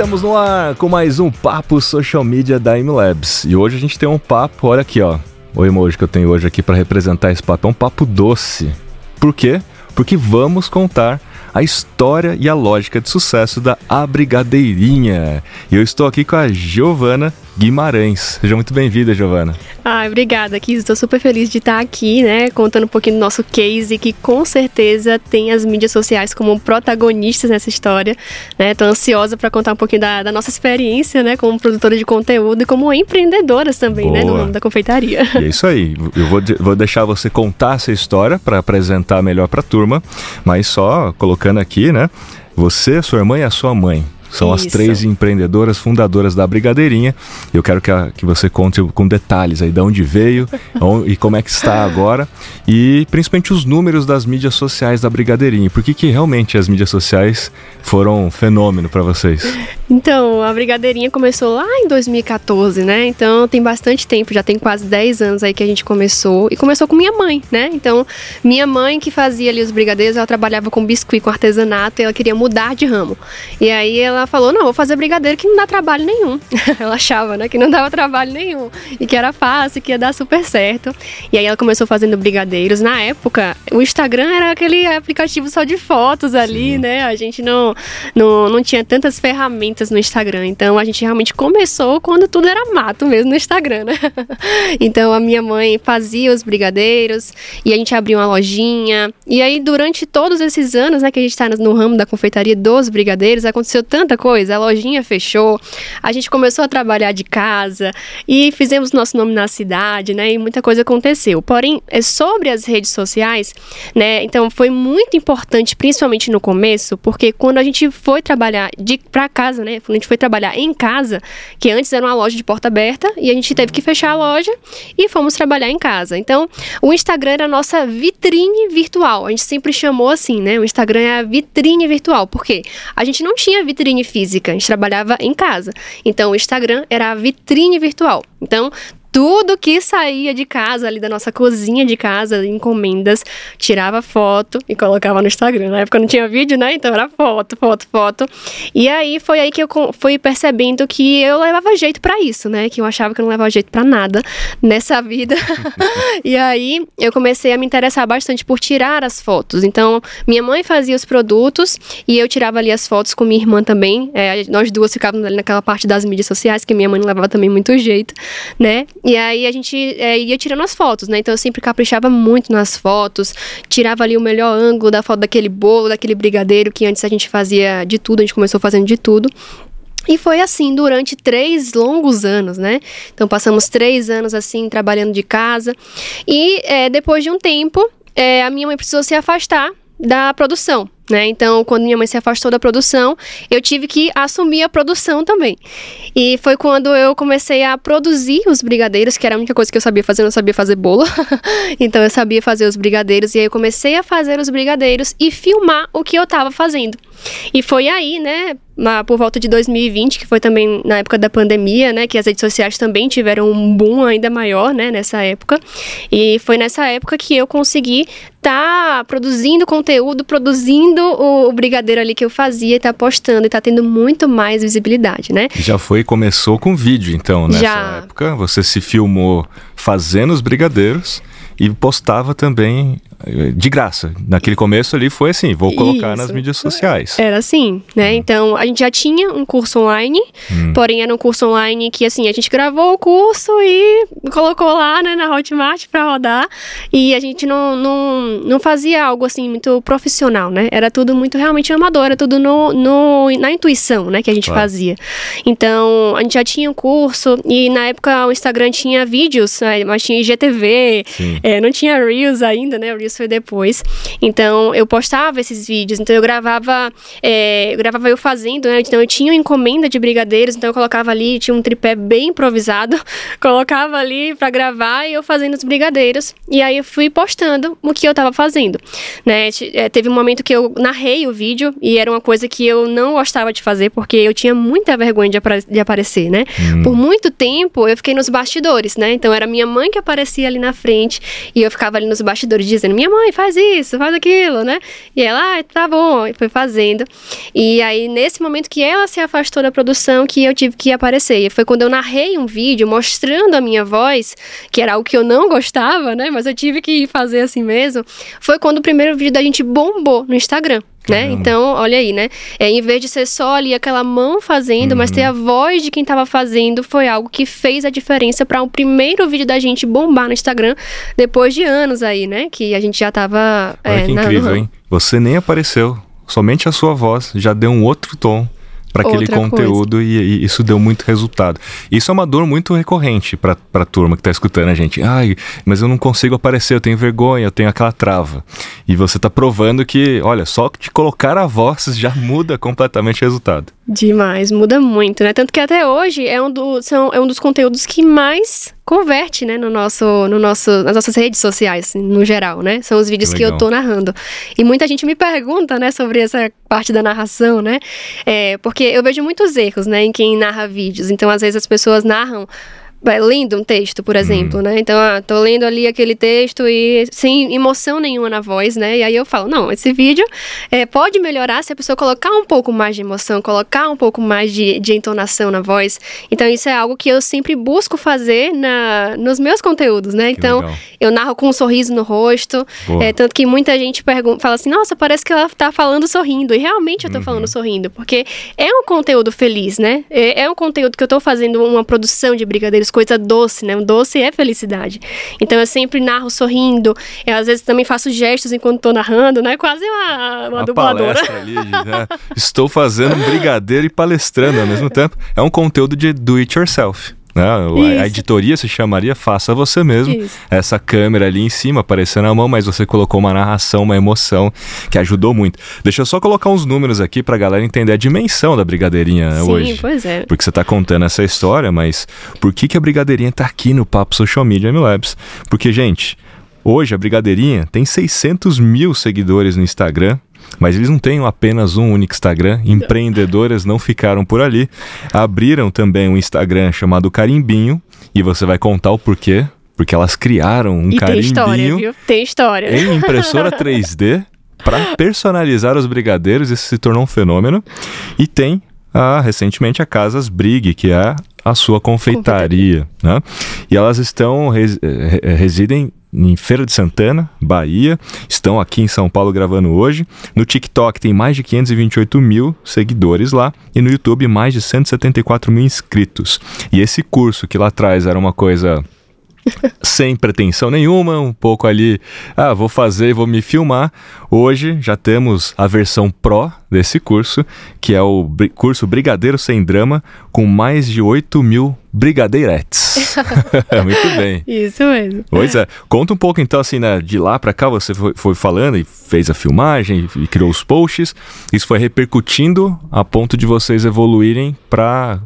Estamos no ar com mais um papo social media da MLabs. E hoje a gente tem um papo, olha aqui, ó. O emoji que eu tenho hoje aqui para representar esse papo é um papo doce. Por quê? Porque vamos contar a história e a lógica de sucesso da Abrigadeirinha. E eu estou aqui com a Giovana Guimarães. Seja muito bem-vinda, Giovana. Ah, obrigada, Kiz. Estou super feliz de estar aqui, né, contando um pouquinho do nosso case, que com certeza tem as mídias sociais como protagonistas nessa história. Né? Tô ansiosa para contar um pouquinho da, da, nossa experiência, né, como produtora de conteúdo e como empreendedoras também, Boa. né, no ramo da confeitaria. E é isso aí. Eu vou, vou deixar você contar essa história para apresentar melhor para a turma, mas só colocando aqui, né, você, sua irmã e a sua mãe são Isso. as três empreendedoras fundadoras da Brigadeirinha. Eu quero que, a, que você conte com detalhes aí de onde veio e como é que está agora. E principalmente os números das mídias sociais da Brigadeirinha. Por que, que realmente as mídias sociais foram um fenômeno para vocês? Então, a Brigadeirinha começou lá em 2014, né? Então tem bastante tempo, já tem quase 10 anos aí que a gente começou. E começou com minha mãe, né? Então, minha mãe que fazia ali os brigadeiros, ela trabalhava com biscuit, com artesanato, e ela queria mudar de ramo. E aí ela ela falou: não, vou fazer brigadeiro que não dá trabalho nenhum. ela achava, né, que não dava trabalho nenhum e que era fácil, que ia dar super certo. E aí ela começou fazendo brigadeiros. Na época, o Instagram era aquele aplicativo só de fotos ali, Sim. né? A gente não, não, não tinha tantas ferramentas no Instagram. Então a gente realmente começou quando tudo era mato mesmo no Instagram, né? então a minha mãe fazia os brigadeiros e a gente abriu uma lojinha. E aí, durante todos esses anos, né, que a gente está no ramo da confeitaria dos brigadeiros, aconteceu tanto tanta coisa. A lojinha fechou, a gente começou a trabalhar de casa e fizemos nosso nome na cidade, né? E muita coisa aconteceu. Porém, é sobre as redes sociais, né? Então foi muito importante, principalmente no começo, porque quando a gente foi trabalhar de para casa, né? Quando a gente foi trabalhar em casa, que antes era uma loja de porta aberta e a gente teve que fechar a loja e fomos trabalhar em casa. Então, o Instagram era a nossa vitrine virtual. A gente sempre chamou assim, né? O Instagram é a vitrine virtual, porque a gente não tinha vitrine vitrine física, a gente trabalhava em casa. Então o Instagram era a vitrine virtual. Então tudo que saía de casa, ali da nossa cozinha de casa, encomendas, tirava foto e colocava no Instagram. Na época não tinha vídeo, né? Então era foto, foto, foto. E aí foi aí que eu fui percebendo que eu levava jeito para isso, né? Que eu achava que eu não levava jeito para nada nessa vida. e aí eu comecei a me interessar bastante por tirar as fotos. Então, minha mãe fazia os produtos e eu tirava ali as fotos com minha irmã também. É, nós duas ficávamos ali naquela parte das mídias sociais, que minha mãe não levava também muito jeito, né? E aí a gente é, ia tirando as fotos, né? Então eu sempre caprichava muito nas fotos, tirava ali o melhor ângulo da foto daquele bolo, daquele brigadeiro, que antes a gente fazia de tudo, a gente começou fazendo de tudo. E foi assim durante três longos anos, né? Então passamos três anos assim trabalhando de casa. E é, depois de um tempo, é, a minha mãe precisou se afastar da produção. Né? Então, quando minha mãe se afastou da produção, eu tive que assumir a produção também. E foi quando eu comecei a produzir os brigadeiros, que era a única coisa que eu sabia fazer, eu não sabia fazer bolo. então, eu sabia fazer os brigadeiros, e aí eu comecei a fazer os brigadeiros e filmar o que eu estava fazendo. E foi aí, né, por volta de 2020, que foi também na época da pandemia, né, que as redes sociais também tiveram um boom ainda maior, né, nessa época. E foi nessa época que eu consegui estar tá produzindo conteúdo, produzindo o, o, brigadeiro ali que eu fazia, e tá postando e tá tendo muito mais visibilidade, né? Já foi, começou com vídeo, então, nessa Já. época. Você se filmou fazendo os brigadeiros e postava também de graça. Naquele começo ali foi assim, vou colocar Isso. nas mídias sociais. Era assim, né? Hum. Então, a gente já tinha um curso online, hum. porém era um curso online que, assim, a gente gravou o curso e colocou lá, né, na Hotmart para rodar, e a gente não, não, não fazia algo, assim, muito profissional, né? Era tudo muito realmente amador, era tudo no, no, na intuição, né, que a gente claro. fazia. Então, a gente já tinha um curso, e na época o Instagram tinha vídeos, né, mas tinha IGTV, é, não tinha Reels ainda, né, Reels isso foi depois. Então, eu postava esses vídeos. Então, eu gravava, é, eu gravava eu fazendo, né? Então, eu tinha uma encomenda de brigadeiros. Então, eu colocava ali, tinha um tripé bem improvisado. colocava ali para gravar e eu fazendo os brigadeiros. E aí, eu fui postando o que eu tava fazendo, né? É, teve um momento que eu narrei o vídeo e era uma coisa que eu não gostava de fazer porque eu tinha muita vergonha de, apare de aparecer, né? Hum. Por muito tempo, eu fiquei nos bastidores, né? Então, era minha mãe que aparecia ali na frente e eu ficava ali nos bastidores dizendo minha mãe, faz isso, faz aquilo, né? E ela, ah, tá bom, e foi fazendo. E aí, nesse momento que ela se afastou da produção, que eu tive que aparecer. E foi quando eu narrei um vídeo mostrando a minha voz, que era algo que eu não gostava, né? Mas eu tive que fazer assim mesmo. Foi quando o primeiro vídeo da gente bombou no Instagram né? Então, olha aí, né? É, em vez de ser só ali aquela mão fazendo, uhum. mas ter a uhum. voz de quem estava fazendo, foi algo que fez a diferença para o um primeiro vídeo da gente bombar no Instagram depois de anos aí, né? Que a gente já tava. Olha é, que incrível, hein? Você nem apareceu, somente a sua voz já deu um outro tom para aquele conteúdo e, e, isso deu muito resultado. Isso é uma dor muito recorrente para a turma que está escutando a gente. Ai, mas eu não consigo aparecer, eu tenho vergonha, eu tenho aquela trava. E você está provando que, olha, só de colocar a voz já muda completamente o resultado. Demais, muda muito, né? Tanto que até hoje é um, do, são, é um dos conteúdos que mais converte, né, no nosso, no nosso, nas nossas redes sociais, assim, no geral, né? São os vídeos que, que eu tô narrando. E muita gente me pergunta, né, sobre essa parte da narração, né? É, porque eu vejo muitos erros, né, em quem narra vídeos. Então, às vezes as pessoas narram lendo um texto, por exemplo, uhum. né? Então, ah, tô lendo ali aquele texto e sem emoção nenhuma na voz, né? E aí eu falo, não, esse vídeo é, pode melhorar se a pessoa colocar um pouco mais de emoção, colocar um pouco mais de, de entonação na voz. Então, isso é algo que eu sempre busco fazer na, nos meus conteúdos, né? Então, eu narro com um sorriso no rosto, é, tanto que muita gente pergunta, fala assim, nossa, parece que ela tá falando sorrindo. E realmente eu tô uhum. falando sorrindo, porque é um conteúdo feliz, né? É, é um conteúdo que eu tô fazendo uma produção de brigadeiros coisa doce, né? O doce é felicidade. Então eu sempre narro sorrindo. Eu às vezes também faço gestos enquanto estou narrando, né? Quase uma, uma, uma dubladora. Ali, né? Estou fazendo um brigadeiro e palestrando ao mesmo tempo. É um conteúdo de do it yourself. Né? A editoria se chamaria Faça Você Mesmo. Isso. Essa câmera ali em cima aparecendo na mão, mas você colocou uma narração, uma emoção que ajudou muito. Deixa eu só colocar uns números aqui pra galera entender a dimensão da Brigadeirinha Sim, hoje. Sim, pois é. Porque você tá contando essa história, mas por que, que a Brigadeirinha tá aqui no Papo Social Media Labs? Porque, gente, hoje a Brigadeirinha tem 600 mil seguidores no Instagram mas eles não têm apenas um único Instagram, empreendedoras não ficaram por ali. Abriram também um Instagram chamado Carimbinho, e você vai contar o porquê. Porque elas criaram um e carimbinho. Tem história, viu? Tem história. Em impressora 3D para personalizar os brigadeiros. Isso se tornou um fenômeno. E tem ah, recentemente a Casas Brig, que é a sua confeitaria. Né? E elas estão res, residem em Feira de Santana, Bahia. Estão aqui em São Paulo gravando hoje. No TikTok tem mais de 528 mil seguidores lá e no YouTube mais de 174 mil inscritos. E esse curso que lá atrás era uma coisa sem pretensão nenhuma, um pouco ali, ah, vou fazer, vou me filmar. Hoje já temos a versão Pro desse curso, que é o curso Brigadeiro Sem Drama, com mais de 8 mil brigadeiretes. Muito bem. Isso mesmo. Pois é. Conta um pouco então, assim, né, de lá para cá você foi, foi, falando e fez a filmagem e criou os posts. Isso foi repercutindo a ponto de vocês evoluírem para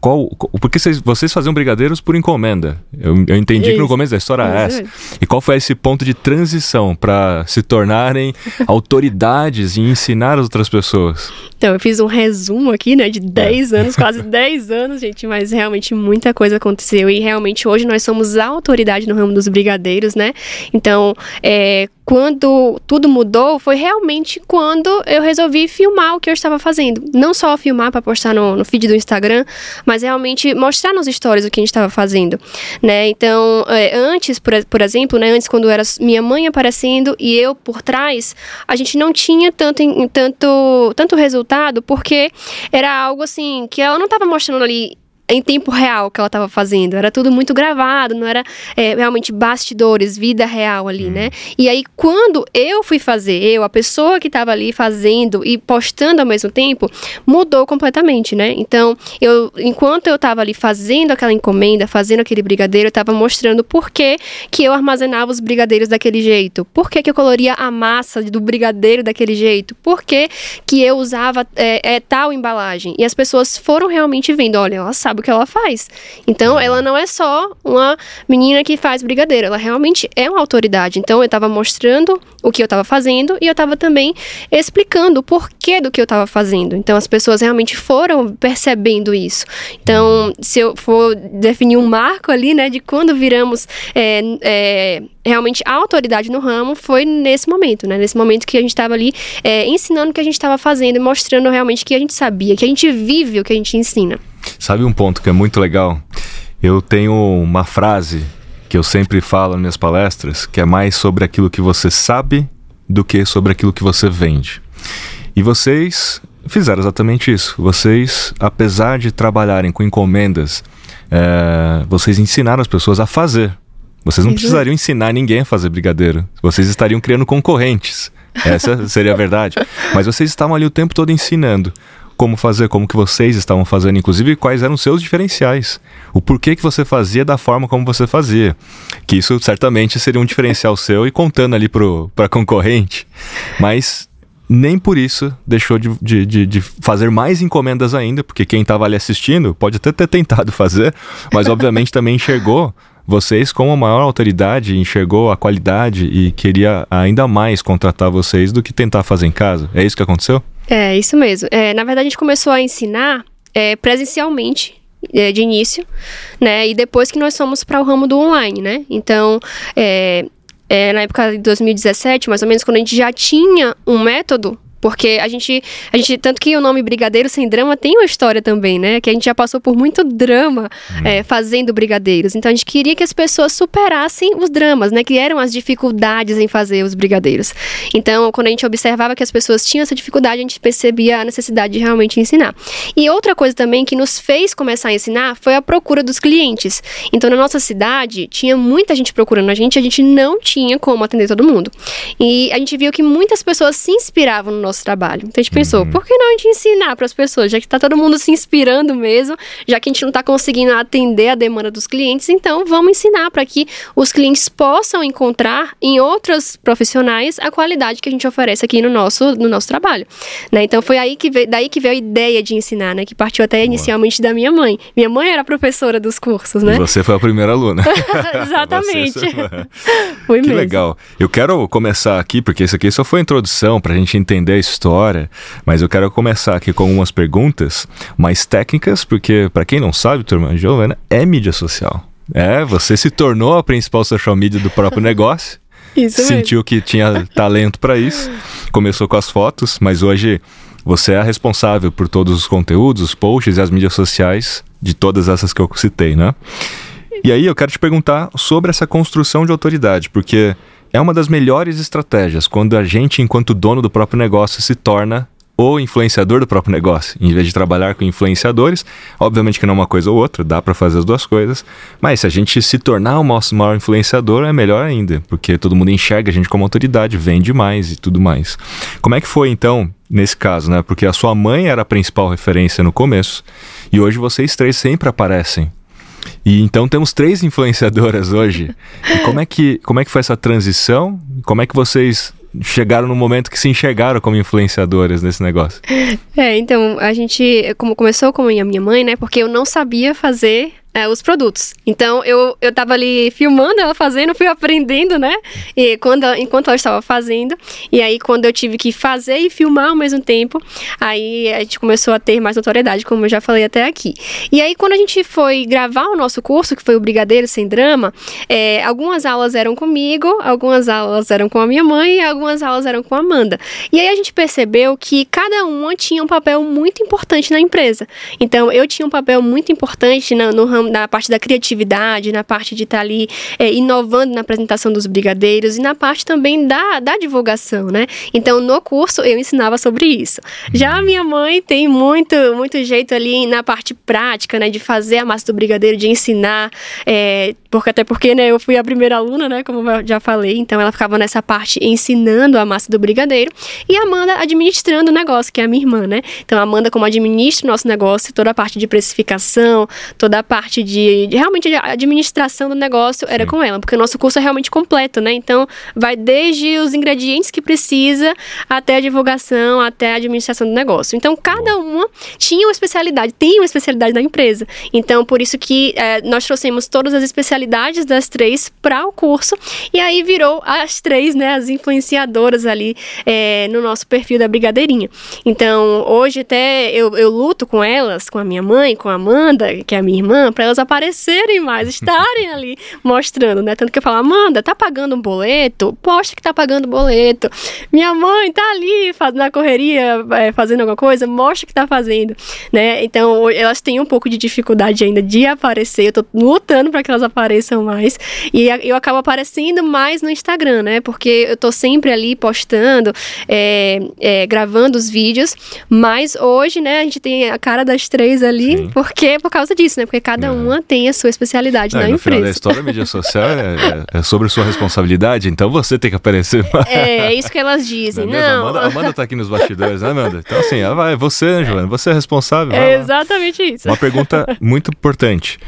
qual, porque vocês, vocês faziam brigadeiros por encomenda. Eu, eu entendi Isso. que no começo da história é essa. E qual foi esse ponto de transição para se tornarem autoridades e ensinar as outras pessoas? Então, eu fiz um resumo aqui, né, de 10 é. anos, quase 10 anos, gente, mas realmente muita coisa aconteceu e realmente hoje nós somos a autoridade no ramo dos brigadeiros, né? Então, é, quando tudo mudou foi realmente quando eu resolvi filmar o que eu estava fazendo. Não só filmar para postar no, no, feed do Instagram, mas realmente mostrar nos stories o que a gente estava fazendo, né? Então, é, antes, por, por exemplo, né, antes quando era minha mãe aparecendo e eu por trás, a gente não tinha tanto, tanto, tanto resultado porque era algo assim que ela não estava mostrando ali em tempo real que ela estava fazendo. Era tudo muito gravado, não era é, realmente bastidores, vida real ali, né? Uhum. E aí, quando eu fui fazer, eu, a pessoa que estava ali fazendo e postando ao mesmo tempo, mudou completamente, né? Então, eu, enquanto eu estava ali fazendo aquela encomenda, fazendo aquele brigadeiro, eu estava mostrando por que, que eu armazenava os brigadeiros daquele jeito, por que, que eu coloria a massa do brigadeiro daquele jeito, por que, que eu usava é, é, tal embalagem. E as pessoas foram realmente vendo, olha, ela sabe sabe o que ela faz. Então, ela não é só uma menina que faz brigadeiro, ela realmente é uma autoridade. Então, eu estava mostrando o que eu estava fazendo e eu estava também explicando o porquê do que eu estava fazendo. Então, as pessoas realmente foram percebendo isso. Então, se eu for definir um marco ali, né, de quando viramos é, é, realmente a autoridade no ramo, foi nesse momento, né? Nesse momento que a gente estava ali é, ensinando o que a gente estava fazendo e mostrando realmente que a gente sabia, que a gente vive o que a gente ensina. Sabe um ponto que é muito legal? Eu tenho uma frase que eu sempre falo nas minhas palestras, que é mais sobre aquilo que você sabe do que sobre aquilo que você vende. E vocês fizeram exatamente isso. Vocês, apesar de trabalharem com encomendas, é, vocês ensinaram as pessoas a fazer. Vocês não precisariam ensinar ninguém a fazer brigadeiro. Vocês estariam criando concorrentes. Essa seria a verdade. Mas vocês estavam ali o tempo todo ensinando como fazer, como que vocês estavam fazendo, inclusive quais eram seus diferenciais. O porquê que você fazia da forma como você fazia. Que isso certamente seria um diferencial seu e contando ali para concorrente. Mas nem por isso deixou de, de, de, de, fazer mais encomendas ainda, porque quem estava ali assistindo pode até ter tentado fazer, mas obviamente também enxergou vocês como a maior autoridade, enxergou a qualidade e queria ainda mais contratar vocês do que tentar fazer em casa. É isso que aconteceu? É, isso mesmo. É, na verdade, a gente começou a ensinar é, presencialmente é, de início, né? E depois que nós fomos para o ramo do online, né? Então, é, é, na época de 2017, mais ou menos, quando a gente já tinha um método porque a gente, a gente, tanto que o nome Brigadeiro Sem Drama tem uma história também, né? Que a gente já passou por muito drama hum. é, fazendo brigadeiros. Então a gente queria que as pessoas superassem os dramas, né? Que eram as dificuldades em fazer os brigadeiros. Então, quando a gente observava que as pessoas tinham essa dificuldade, a gente percebia a necessidade de realmente ensinar. E outra coisa também que nos fez começar a ensinar foi a procura dos clientes. Então, na nossa cidade, tinha muita gente procurando a gente, a gente não tinha como atender todo mundo. E a gente viu que muitas pessoas se inspiravam no nosso trabalho. Então a gente pensou, uhum. por que não a gente ensinar para as pessoas, já que está todo mundo se inspirando mesmo, já que a gente não está conseguindo atender a demanda dos clientes, então vamos ensinar para que os clientes possam encontrar em outros profissionais a qualidade que a gente oferece aqui no nosso, no nosso trabalho. Né? Então foi aí que veio, daí que veio a ideia de ensinar, né? Que partiu até Boa. inicialmente da minha mãe. Minha mãe era professora dos cursos, né? E você foi a primeira aluna. Exatamente. foi que mesmo. legal. Eu quero começar aqui, porque isso aqui só foi a introdução para a gente entender a história, mas eu quero começar aqui com algumas perguntas mais técnicas, porque para quem não sabe, turma, Giovana é mídia social. É, você se tornou a principal social media do próprio negócio. Isso sentiu mesmo. que tinha talento para isso. Começou com as fotos, mas hoje você é a responsável por todos os conteúdos, os posts e as mídias sociais de todas essas que eu citei, né? E aí eu quero te perguntar sobre essa construção de autoridade, porque é uma das melhores estratégias quando a gente, enquanto dono do próprio negócio, se torna o influenciador do próprio negócio, em vez de trabalhar com influenciadores. Obviamente que não é uma coisa ou outra, dá para fazer as duas coisas, mas se a gente se tornar o nosso maior influenciador, é melhor ainda, porque todo mundo enxerga a gente como autoridade, vende mais e tudo mais. Como é que foi então nesse caso, né? Porque a sua mãe era a principal referência no começo e hoje vocês três sempre aparecem e então temos três influenciadoras hoje. E como é que, como é que foi essa transição? Como é que vocês chegaram no momento que se enxergaram como influenciadoras nesse negócio? É, então, a gente como começou com a minha mãe, né? Porque eu não sabia fazer é, os produtos. Então eu, eu tava ali filmando ela fazendo, fui aprendendo, né? E quando, enquanto ela estava fazendo. E aí, quando eu tive que fazer e filmar ao mesmo tempo, aí a gente começou a ter mais notoriedade, como eu já falei até aqui. E aí, quando a gente foi gravar o nosso curso, que foi o Brigadeiro Sem Drama, é, algumas aulas eram comigo, algumas aulas eram com a minha mãe e algumas aulas eram com a Amanda. E aí a gente percebeu que cada uma tinha um papel muito importante na empresa. Então, eu tinha um papel muito importante no, no ramo na parte da criatividade, na parte de estar tá ali é, inovando na apresentação dos brigadeiros e na parte também da, da divulgação, né? Então, no curso eu ensinava sobre isso. Já a minha mãe tem muito, muito jeito ali na parte prática, né? De fazer a massa do brigadeiro, de ensinar, é, porque até porque, né, eu fui a primeira aluna, né? Como eu já falei, então ela ficava nessa parte ensinando a massa do brigadeiro e a Amanda administrando o negócio, que é a minha irmã, né? Então, a Amanda como administra o nosso negócio, toda a parte de precificação, toda a parte parte de, de realmente de administração do negócio era com ela, porque o nosso curso é realmente completo, né? Então, vai desde os ingredientes que precisa até a divulgação, até a administração do negócio. Então, cada uma tinha uma especialidade, tem uma especialidade da empresa. Então, por isso que é, nós trouxemos todas as especialidades das três para o curso e aí virou as três, né, as influenciadoras ali é, no nosso perfil da Brigadeirinha. Então, hoje até eu, eu luto com elas, com a minha mãe, com a Amanda, que é a minha irmã, para elas aparecerem mais, estarem ali mostrando, né? Tanto que eu falo, Amanda, tá pagando um boleto? Posta que tá pagando boleto. Minha mãe tá ali fazendo a correria, é, fazendo alguma coisa, mostra que tá fazendo, né? Então, elas têm um pouco de dificuldade ainda de aparecer, eu tô lutando para que elas apareçam mais, e eu acabo aparecendo mais no Instagram, né? Porque eu tô sempre ali postando, é, é, gravando os vídeos, mas hoje, né, a gente tem a cara das três ali, Sim. porque por causa disso, né? Porque cada é. uma tem a sua especialidade na no empresa. Final da história, a mídia social é, é, é, sobre sua responsabilidade, então você tem que aparecer. É, é isso que elas dizem. Não, é não. Amanda, Amanda tá aqui nos bastidores, né, Amanda? Então, assim, ela vai, você, Angela, você é responsável. É exatamente isso. Uma pergunta muito importante.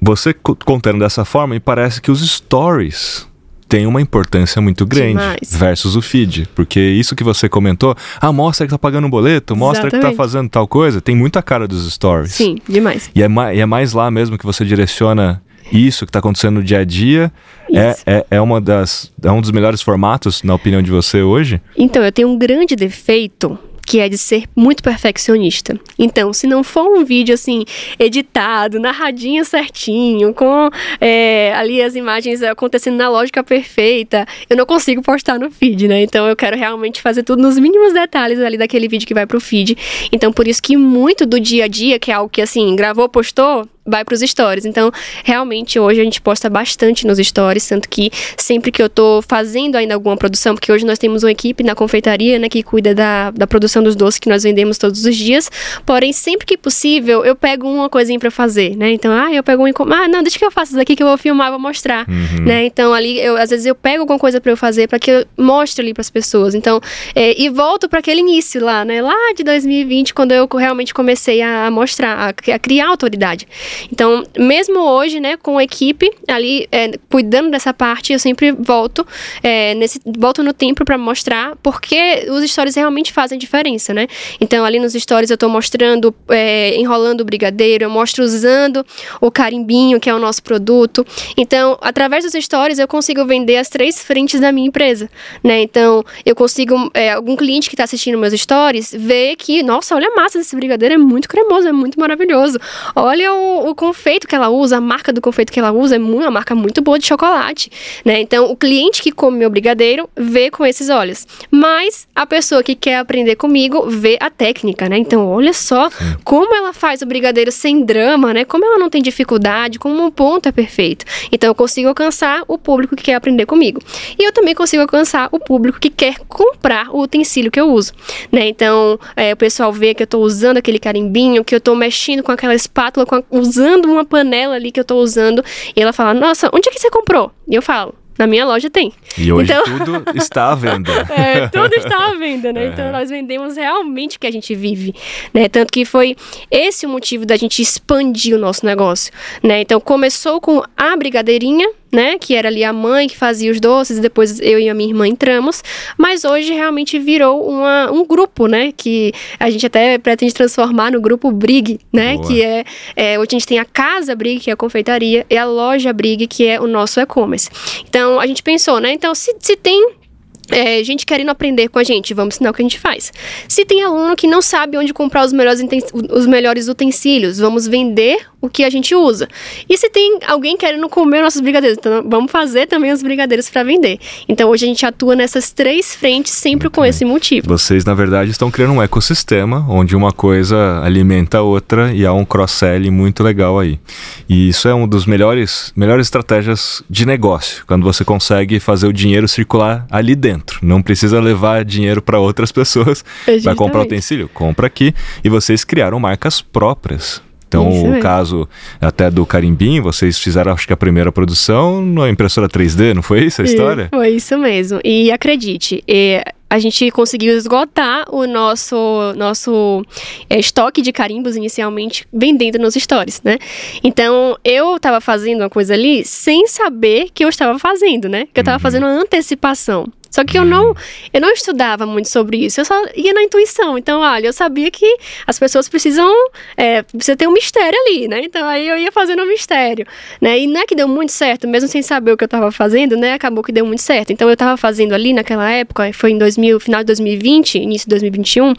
Você contando dessa forma, me parece que os stories tem uma importância muito grande Demais. versus o feed. Porque isso que você comentou, ah, mostra que tá pagando um boleto, mostra Exatamente. que tá fazendo tal coisa, tem muita cara dos stories. Sim, demais. E é, e é mais lá mesmo que você direciona isso que está acontecendo no dia a dia é, é, é, uma das, é um dos melhores formatos, na opinião de você, hoje? Então, eu tenho um grande defeito que é de ser muito perfeccionista. Então, se não for um vídeo assim, editado, narradinho certinho, com é, ali as imagens acontecendo na lógica perfeita, eu não consigo postar no feed, né? Então, eu quero realmente fazer tudo nos mínimos detalhes ali daquele vídeo que vai pro feed. Então, por isso que muito do dia a dia, que é algo que assim, gravou, postou, vai para os stories. Então, realmente hoje a gente posta bastante nos stories, tanto que sempre que eu tô fazendo ainda alguma produção, porque hoje nós temos uma equipe na confeitaria, né, que cuida da, da produção dos doces que nós vendemos todos os dias. Porém, sempre que possível, eu pego uma coisinha para fazer, né? Então, ah, eu pego um ah, não, deixa que eu faça isso daqui que eu vou filmar, vou mostrar, uhum. né? Então, ali eu às vezes eu pego alguma coisa para eu fazer para que eu mostre ali para as pessoas. Então, é, e volto para aquele início lá, né? Lá de 2020, quando eu realmente comecei a mostrar, a, a criar autoridade. Então, mesmo hoje, né, com a equipe ali é, cuidando dessa parte, eu sempre volto é, nesse volto no tempo para mostrar porque os stories realmente fazem diferença, né? Então, ali nos stories eu estou mostrando é, enrolando o brigadeiro, eu mostro usando o carimbinho, que é o nosso produto. Então, através dos stories eu consigo vender as três frentes da minha empresa, né? Então, eu consigo é, algum cliente que está assistindo meus stories ver que, nossa, olha a massa desse brigadeiro, é muito cremoso, é muito maravilhoso. Olha o o confeito que ela usa, a marca do confeito que ela usa é uma marca muito boa de chocolate, né? Então, o cliente que come meu brigadeiro vê com esses olhos. Mas a pessoa que quer aprender comigo vê a técnica, né? Então, olha só como ela faz o brigadeiro sem drama, né? Como ela não tem dificuldade, como um ponto é perfeito. Então, eu consigo alcançar o público que quer aprender comigo. E eu também consigo alcançar o público que quer comprar o utensílio que eu uso, né? Então, é, o pessoal vê que eu estou usando aquele carimbinho, que eu estou mexendo com aquela espátula, com a, usando uma panela ali que eu tô usando. E ela fala, nossa, onde é que você comprou? E eu falo, na minha loja tem. E hoje então... tudo está à venda. é, tudo está à venda, né? É. Então nós vendemos realmente o que a gente vive, né? Tanto que foi esse o motivo da gente expandir o nosso negócio, né? Então começou com a brigadeirinha, né? Que era ali a mãe que fazia os doces e depois eu e a minha irmã entramos. Mas hoje realmente virou uma, um grupo, né? Que a gente até pretende transformar no grupo Brig, né? Boa. Que é, é, hoje a gente tem a casa Brig, que é a confeitaria, e a loja Brig, que é o nosso e-commerce. Então a gente pensou, né? Então se, se tem é, gente querendo aprender com a gente, vamos ensinar o que a gente faz. Se tem aluno que não sabe onde comprar os melhores, os melhores utensílios, vamos vender o que a gente usa. E se tem alguém querendo comer nossos brigadeiros, então vamos fazer também os brigadeiros para vender. Então hoje a gente atua nessas três frentes sempre com esse motivo. Vocês, na verdade, estão criando um ecossistema onde uma coisa alimenta a outra e há um cross-selling muito legal aí. E isso é uma das melhores, melhores estratégias de negócio, quando você consegue fazer o dinheiro circular ali dentro. Não precisa levar dinheiro para outras pessoas. Vai comprar utensílio? Compra aqui. E vocês criaram marcas próprias então, isso o caso até do Carimbim, vocês fizeram, acho que a primeira produção na impressora 3D, não foi isso a história? Foi isso mesmo. E acredite, é, a gente conseguiu esgotar o nosso, nosso é, estoque de carimbos inicialmente vendendo nos stories, né? Então, eu estava fazendo uma coisa ali sem saber que eu estava fazendo, né? Que eu estava uhum. fazendo uma antecipação. Só que eu não, eu não estudava muito sobre isso, eu só ia na intuição. Então, olha, eu sabia que as pessoas precisam, é, precisa ter um mistério ali, né? Então, aí eu ia fazendo um mistério, né? E não é que deu muito certo, mesmo sem saber o que eu estava fazendo, né? Acabou que deu muito certo. Então, eu estava fazendo ali naquela época, foi em 2000, final de 2020, início de 2021, eu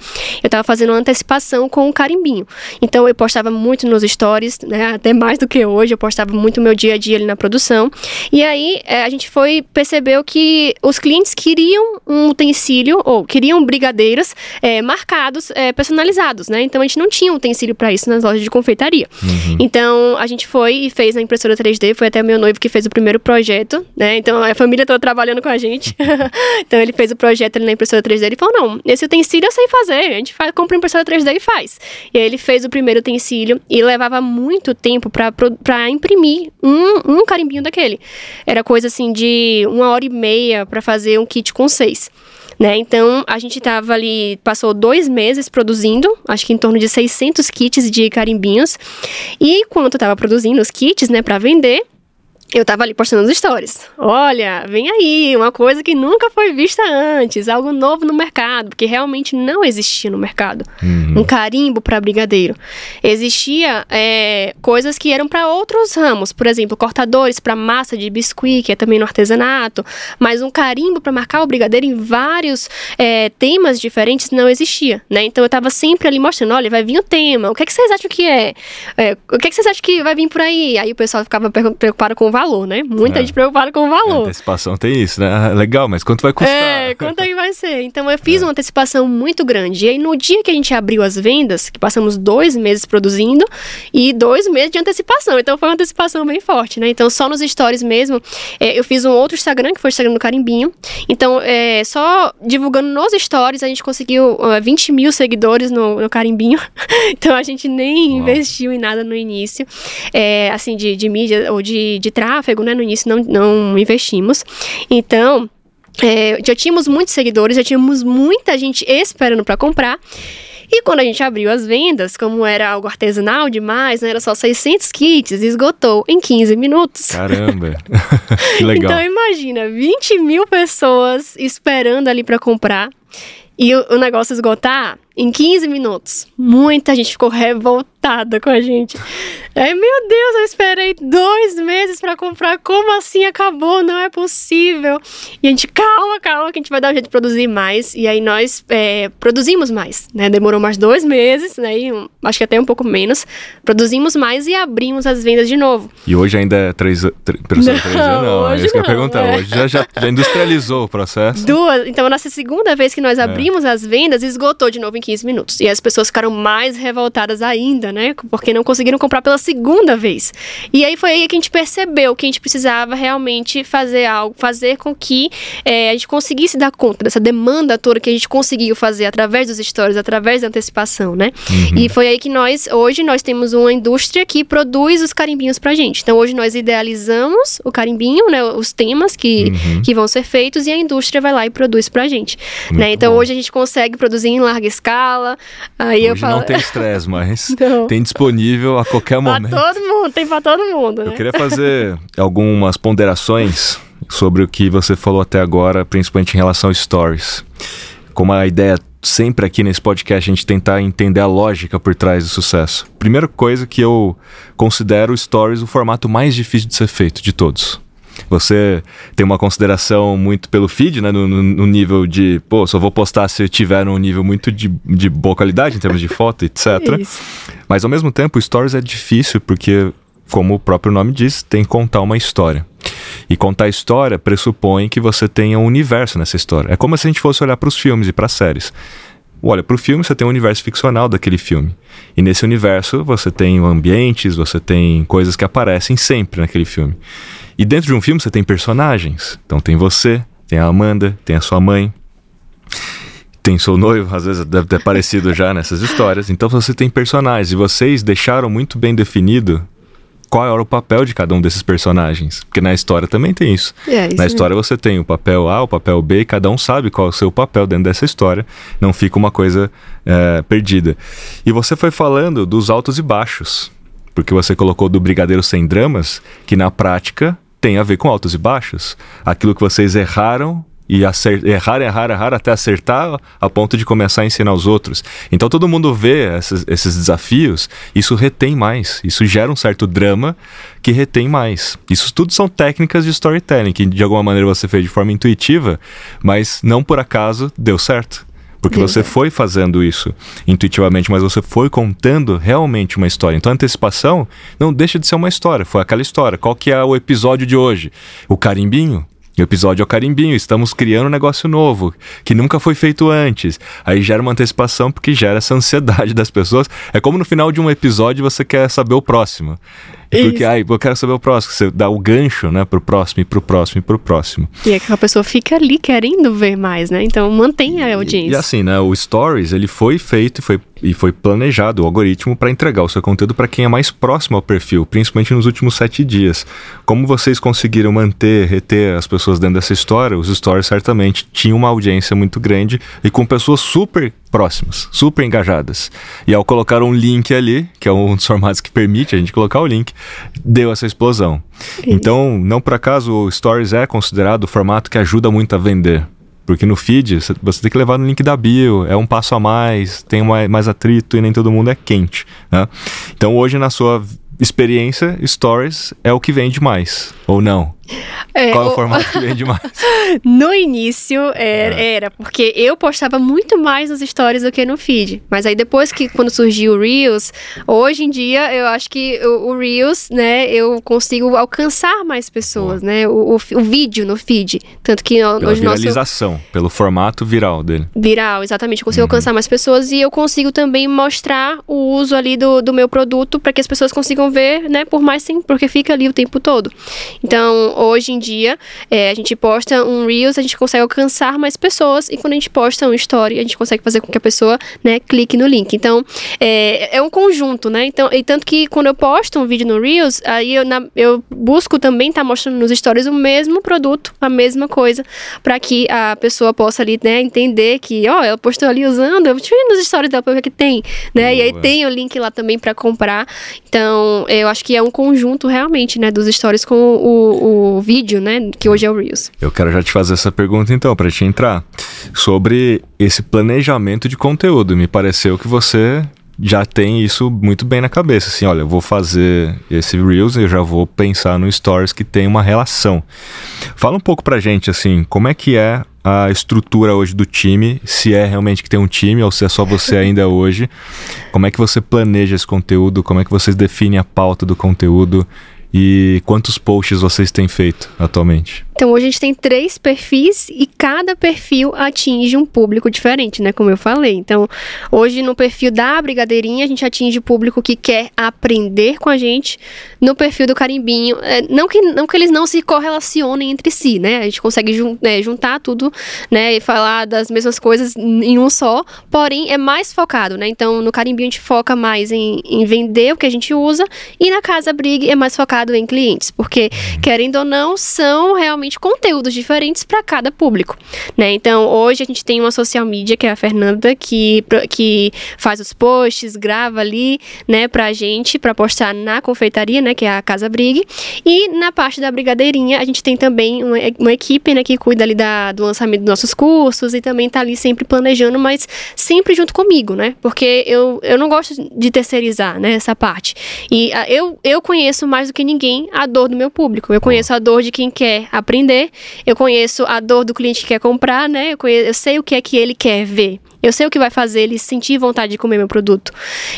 estava fazendo uma antecipação com o carimbinho. Então, eu postava muito nos stories, né? Até mais do que hoje, eu postava muito o meu dia a dia ali na produção. E aí, é, a gente foi, percebeu que os clientes queriam um utensílio, ou queriam brigadeiros é, marcados, é, personalizados, né? Então a gente não tinha um utensílio para isso nas lojas de confeitaria. Uhum. Então a gente foi e fez na impressora 3D, foi até meu noivo que fez o primeiro projeto, né? Então a família toda trabalhando com a gente. então ele fez o projeto ali na impressora 3D e falou: não, esse utensílio eu sei fazer, a gente faz, compra a impressora 3D e faz. E aí ele fez o primeiro utensílio e levava muito tempo para imprimir um, um carimbinho daquele. Era coisa assim de uma hora e meia para fazer um kit com seis. Né? Então, a gente estava ali, passou dois meses produzindo, acho que em torno de 600 kits de carimbinhos. E enquanto estava produzindo os kits, né, para vender, eu tava ali postando nos stories. Olha, vem aí, uma coisa que nunca foi vista antes, algo novo no mercado, porque realmente não existia no mercado. Uhum. Um carimbo para brigadeiro. Existia é, coisas que eram para outros ramos, por exemplo, cortadores para massa de biscuit, que é também no artesanato, mas um carimbo para marcar o brigadeiro em vários é, temas diferentes não existia, né? Então eu tava sempre ali mostrando, olha, vai vir o tema, o que é que vocês acham que é? é o que é que vocês acham que vai vir por aí? Aí o pessoal ficava preocupado com o valor, né? Muita é. gente preocupada com o valor. A antecipação tem isso, né? Ah, legal, mas quanto vai custar? É, quanto é que vai ser? Então eu fiz é. uma antecipação muito grande. E aí no dia que a gente abriu as vendas, que passamos dois meses produzindo e dois meses de antecipação. Então foi uma antecipação bem forte, né? Então só nos stories mesmo, é, eu fiz um outro Instagram, que foi o Instagram do Carimbinho. Então, é, só divulgando nos stories, a gente conseguiu uh, 20 mil seguidores no, no Carimbinho. então a gente nem Uau. investiu em nada no início, é, assim, de, de mídia ou de, de tráfego tráfego, né? No início não, não investimos. Então, é, já tínhamos muitos seguidores, já tínhamos muita gente esperando para comprar. E quando a gente abriu as vendas, como era algo artesanal demais, né, era só 600 kits, esgotou em 15 minutos. Caramba! que legal. Então imagina, 20 mil pessoas esperando ali para comprar e o, o negócio esgotar em 15 minutos. Muita gente ficou revoltada com a gente. Ai, meu Deus, eu esperei dois meses para comprar. Como assim acabou? Não é possível. E a gente, calma, calma, que a gente vai dar um jeito de produzir mais. E aí nós é, produzimos mais, né? Demorou mais dois meses, né? E um, acho que até um pouco menos. Produzimos mais e abrimos as vendas de novo. E hoje ainda é três, três, três não, não, é isso que eu ia perguntar. É. Hoje já, já, já, industrializou o processo. Duas. Então, a nossa segunda vez que nós é. abrimos é. as vendas, esgotou de novo em 15 minutos. E as pessoas ficaram mais revoltadas ainda, né? Porque não conseguiram comprar pela segunda vez. E aí foi aí que a gente percebeu que a gente precisava realmente fazer algo, fazer com que é, a gente conseguisse dar conta dessa demanda toda que a gente conseguiu fazer através dos stories, através da antecipação, né? Uhum. E foi aí que nós, hoje, nós temos uma indústria que produz os carimbinhos pra gente. Então hoje nós idealizamos o carimbinho, né? Os temas que, uhum. que vão ser feitos e a indústria vai lá e produz pra gente. né? Então bom. hoje a gente consegue produzir em larga escala. Aí hoje eu falo... não tem estresse, mas não. tem disponível a qualquer momento. Pra todo mundo, tem pra todo mundo, né? Eu queria fazer algumas ponderações sobre o que você falou até agora, principalmente em relação a stories. Como a ideia sempre aqui nesse podcast a gente tentar entender a lógica por trás do sucesso. Primeira coisa que eu considero stories o formato mais difícil de ser feito de todos. Você tem uma consideração muito pelo feed, né? No, no, nível de, pô, só vou postar se tiver um nível muito de, de boa qualidade em termos de foto, etc. Isso. Mas ao mesmo tempo, o Stories é difícil porque, como o próprio nome diz, tem que contar uma história. E contar história pressupõe que você tenha um universo nessa história. É como se a gente fosse olhar para os filmes e para as séries. Olha, para o filme você tem um universo ficcional daquele filme. E nesse universo você tem ambientes, você tem coisas que aparecem sempre naquele filme. E dentro de um filme você tem personagens. Então tem você, tem a Amanda, tem a sua mãe, tem seu noivo, às vezes deve ter aparecido já nessas histórias. Então você tem personagens e vocês deixaram muito bem definido qual era o papel de cada um desses personagens. Porque na história também tem isso. É, isso na história mesmo. você tem o papel A, o papel B, e cada um sabe qual é o seu papel dentro dessa história. Não fica uma coisa é, perdida. E você foi falando dos altos e baixos. Porque você colocou do Brigadeiro Sem Dramas, que na prática tem a ver com altos e baixos. Aquilo que vocês erraram e errar, errar, errar até acertar a ponto de começar a ensinar os outros. Então todo mundo vê esses, esses, desafios, isso retém mais, isso gera um certo drama que retém mais. Isso tudo são técnicas de storytelling que de alguma maneira você fez de forma intuitiva, mas não por acaso deu certo. Porque você foi fazendo isso intuitivamente, mas você foi contando realmente uma história. Então a antecipação não deixa de ser uma história. Foi aquela história. Qual que é o episódio de hoje? O carimbinho? O episódio é o carimbinho, estamos criando um negócio novo, que nunca foi feito antes. Aí gera uma antecipação porque gera essa ansiedade das pessoas. É como no final de um episódio você quer saber o próximo. Porque, ai, eu quero saber o próximo. Você dá o gancho, né, pro próximo e pro próximo e pro próximo. E aquela pessoa fica ali querendo ver mais, né? Então mantém a audiência. E, e assim, né, o Stories, ele foi feito e foi, e foi planejado, o algoritmo, para entregar o seu conteúdo para quem é mais próximo ao perfil, principalmente nos últimos sete dias. Como vocês conseguiram manter, reter as pessoas dentro dessa história, os Stories certamente tinham uma audiência muito grande e com pessoas super próximas, super engajadas. E ao colocar um link ali, que é um dos formatos que permite a gente colocar o link, deu essa explosão. Então, não por acaso o Stories é considerado o formato que ajuda muito a vender. Porque no feed você tem que levar no link da bio, é um passo a mais, tem mais atrito e nem todo mundo é quente. Né? Então hoje na sua experiência, Stories é o que vende mais, ou não? É, Qual é o, o formato que vende mais? no início era, é. era, porque eu postava muito mais nos stories do que no feed. Mas aí depois que quando surgiu o Reels, hoje em dia eu acho que o, o Reels, né, eu consigo alcançar mais pessoas, né? O, o, o, vídeo no feed. Tanto que Pela hoje viralização, nosso... pelo formato viral dele. Viral, exatamente. Eu consigo uhum. alcançar mais pessoas e eu consigo também mostrar o uso ali do, do meu produto para que as pessoas consigam ver, né, por mais tempo, porque fica ali o tempo todo. Então, hoje em dia, é, a gente posta um Reels, a gente consegue alcançar mais pessoas, e quando a gente posta um Story, a gente consegue fazer com que a pessoa, né, clique no link. Então, é, é um conjunto, né? Então, e tanto que quando eu posto um vídeo no Reels, aí eu, na, eu busco também estar tá mostrando nos stories o mesmo produto, a mesma coisa, para que a pessoa possa ali, né, entender que, ó, ela postou ali usando, eu ir nos stories dela pra ver o que tem, né? Boa. E aí tem o link lá também para comprar. Então, eu acho que é um conjunto realmente, né, dos stories com o, o o vídeo, né? Que hoje é o Reels. Eu quero já te fazer essa pergunta então, para te entrar. Sobre esse planejamento de conteúdo. Me pareceu que você já tem isso muito bem na cabeça. Assim, olha, eu vou fazer esse Reels e eu já vou pensar no Stories que tem uma relação. Fala um pouco pra gente, assim, como é que é a estrutura hoje do time, se é realmente que tem um time ou se é só você ainda hoje. Como é que você planeja esse conteúdo? Como é que vocês definem a pauta do conteúdo? E quantos posts vocês têm feito atualmente? Então hoje a gente tem três perfis e cada perfil atinge um público diferente, né? Como eu falei. Então, hoje no perfil da Brigadeirinha, a gente atinge o público que quer aprender com a gente. No perfil do Carimbinho, é, não, que, não que eles não se correlacionem entre si, né? A gente consegue jun, é, juntar tudo, né? E falar das mesmas coisas em um só, porém é mais focado, né? Então, no Carimbinho a gente foca mais em, em vender o que a gente usa e na Casa Brig é mais focado em clientes, porque, querendo ou não, são realmente realmente conteúdos diferentes para cada público, né? Então, hoje a gente tem uma social media que é a Fernanda que, que faz os posts, grava ali, né, pra gente, para postar na confeitaria, né, que é a Casa Brig. E na parte da brigadeirinha, a gente tem também uma, uma equipe, né, que cuida ali da, do lançamento dos nossos cursos e também tá ali sempre planejando, mas sempre junto comigo, né? Porque eu, eu não gosto de terceirizar, né, essa parte. E a, eu, eu conheço mais do que ninguém a dor do meu público. Eu conheço a dor de quem quer aprender eu conheço a dor do cliente que quer comprar, né? Eu, conheço, eu sei o que é que ele quer ver. Eu sei o que vai fazer ele sentir vontade de comer meu produto.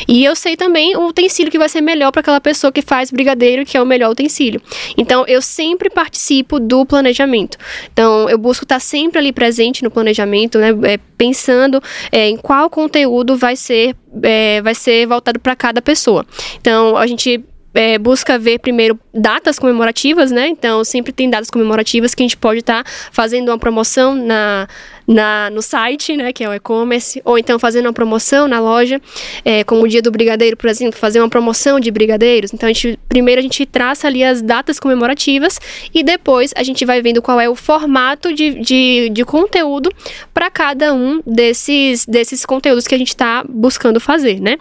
E eu sei também o utensílio que vai ser melhor para aquela pessoa que faz brigadeiro, que é o melhor utensílio. Então, eu sempre participo do planejamento. Então, eu busco estar sempre ali presente no planejamento, né? É, pensando é, em qual conteúdo vai ser, é, vai ser voltado para cada pessoa. Então, a gente é, busca ver primeiro datas comemorativas, né? Então, sempre tem datas comemorativas que a gente pode estar tá fazendo uma promoção na, na, no site, né? Que é o e-commerce, ou então fazendo uma promoção na loja, é, como o dia do brigadeiro, por exemplo, fazer uma promoção de brigadeiros. Então, a gente, primeiro a gente traça ali as datas comemorativas e depois a gente vai vendo qual é o formato de, de, de conteúdo para cada um desses, desses conteúdos que a gente está buscando fazer, né?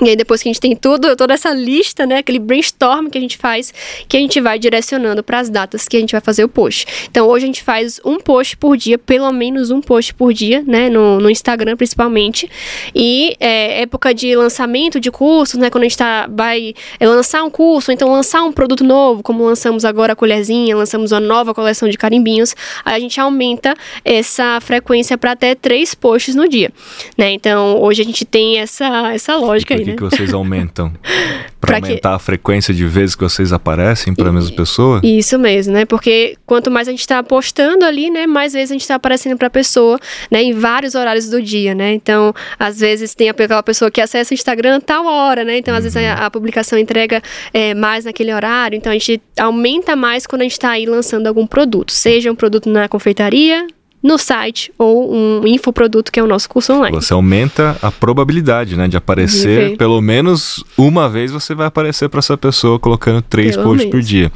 E aí depois que a gente tem tudo, toda essa lista, né, aquele brainstorm que a gente faz, que a gente vai direcionando para as datas que a gente vai fazer o post. Então hoje a gente faz um post por dia, pelo menos um post por dia, né, no, no Instagram principalmente. E é, época de lançamento de cursos, né, quando a gente tá, vai é, lançar um curso, então lançar um produto novo, como lançamos agora a colherzinha, lançamos uma nova coleção de carimbinhos, aí a gente aumenta essa frequência para até três posts no dia, né. Então hoje a gente tem essa, essa lógica aí que, né? que vocês aumentam? Para aumentar que... a frequência de vezes que vocês aparecem para a mesma pessoa? Isso mesmo, né? Porque quanto mais a gente está postando ali, né, mais vezes a gente está aparecendo para a pessoa, né, em vários horários do dia, né? Então, às vezes tem aquela pessoa que acessa o Instagram tal hora, né? Então, às uhum. vezes a, a, publicação entrega é, mais naquele horário. Então, a gente aumenta mais quando a gente está aí lançando algum produto, seja um produto na confeitaria, no site ou um infoproduto que é o nosso curso online. Você aumenta a probabilidade, né, de aparecer de pelo menos uma vez você vai aparecer para essa pessoa colocando três pelo posts menos. por dia.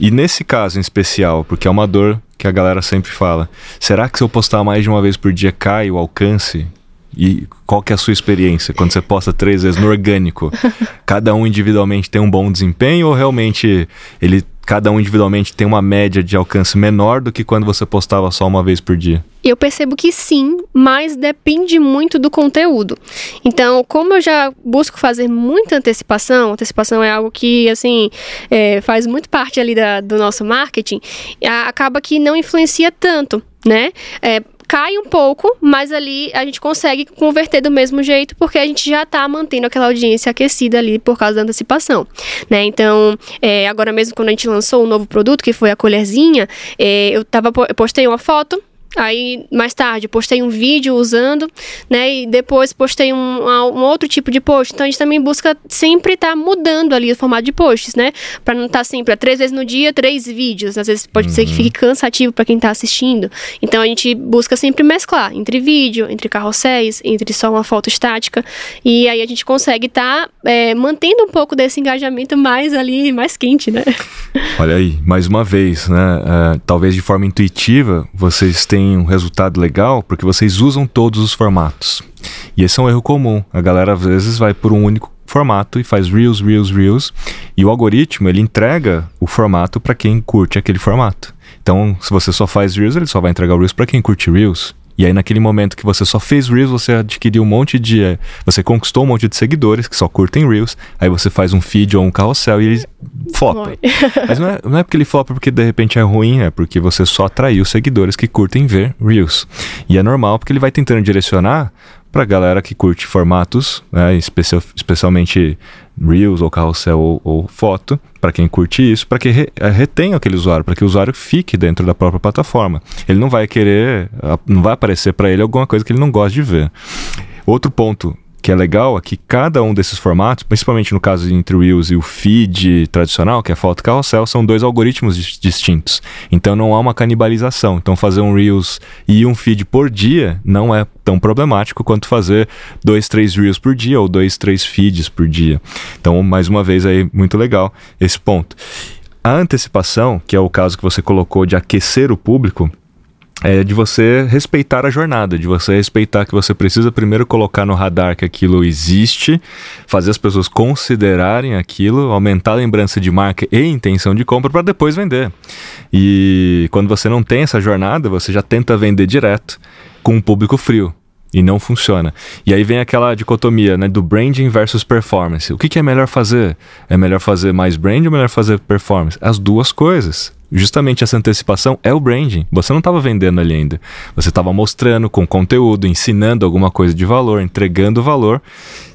E nesse caso em especial, porque é uma dor que a galera sempre fala, será que se eu postar mais de uma vez por dia cai o alcance? E qual que é a sua experiência quando você posta três vezes no orgânico? Cada um individualmente tem um bom desempenho ou realmente ele cada um individualmente tem uma média de alcance menor do que quando você postava só uma vez por dia? Eu percebo que sim, mas depende muito do conteúdo. Então, como eu já busco fazer muita antecipação, antecipação é algo que, assim, é, faz muito parte ali da, do nosso marketing, acaba que não influencia tanto, né? É, cai um pouco, mas ali a gente consegue converter do mesmo jeito, porque a gente já está mantendo aquela audiência aquecida ali por causa da antecipação, né? Então, é, agora mesmo quando a gente lançou o um novo produto, que foi a colherzinha, é, eu, tava, eu postei uma foto Aí, mais tarde, postei um vídeo usando, né? E depois postei um, um outro tipo de post. Então, a gente também busca sempre estar tá mudando ali o formato de posts, né? Para não estar tá sempre, três vezes no dia, três vídeos. Às vezes pode uhum. ser que fique cansativo para quem está assistindo. Então, a gente busca sempre mesclar entre vídeo, entre carrosséis, entre só uma foto estática. E aí a gente consegue estar tá, é, mantendo um pouco desse engajamento mais ali, mais quente, né? Olha aí, mais uma vez, né? É, talvez de forma intuitiva, vocês têm tem um resultado legal porque vocês usam todos os formatos. E esse é um erro comum. A galera às vezes vai por um único formato e faz reels, reels, reels, e o algoritmo ele entrega o formato para quem curte aquele formato. Então, se você só faz reels, ele só vai entregar o reels para quem curte reels. E aí, naquele momento que você só fez Reels, você adquiriu um monte de. Eh, você conquistou um monte de seguidores que só curtem Reels. Aí você faz um feed ou um carrossel e ele flopa. Mas não é, não é porque ele flopa porque de repente é ruim, é porque você só atraiu seguidores que curtem ver Reels. E é normal porque ele vai tentando direcionar para galera que curte formatos, né, especial, especialmente Reels ou carrossel ou, ou foto, para quem curte isso, para que re, eh, retenha aquele usuário, para que o usuário fique dentro da própria plataforma. Ele não vai querer, não vai aparecer para ele alguma coisa que ele não gosta de ver. Outro ponto que é legal é que cada um desses formatos, principalmente no caso entre o Reels e o feed tradicional, que é foto carrossel, são dois algoritmos distintos. Então não há uma canibalização. Então fazer um Reels e um feed por dia não é tão problemático quanto fazer dois, três Reels por dia ou dois, três feeds por dia. Então, mais uma vez aí, muito legal esse ponto. A antecipação, que é o caso que você colocou de aquecer o público, é de você respeitar a jornada, de você respeitar que você precisa primeiro colocar no radar que aquilo existe, fazer as pessoas considerarem aquilo, aumentar a lembrança de marca e intenção de compra para depois vender. E quando você não tem essa jornada, você já tenta vender direto com um público frio. E não funciona. E aí vem aquela dicotomia, né, do branding versus performance. O que, que é melhor fazer? É melhor fazer mais brand ou melhor fazer performance? As duas coisas justamente essa antecipação é o branding. Você não estava vendendo ali ainda. Você estava mostrando com conteúdo, ensinando alguma coisa de valor, entregando valor,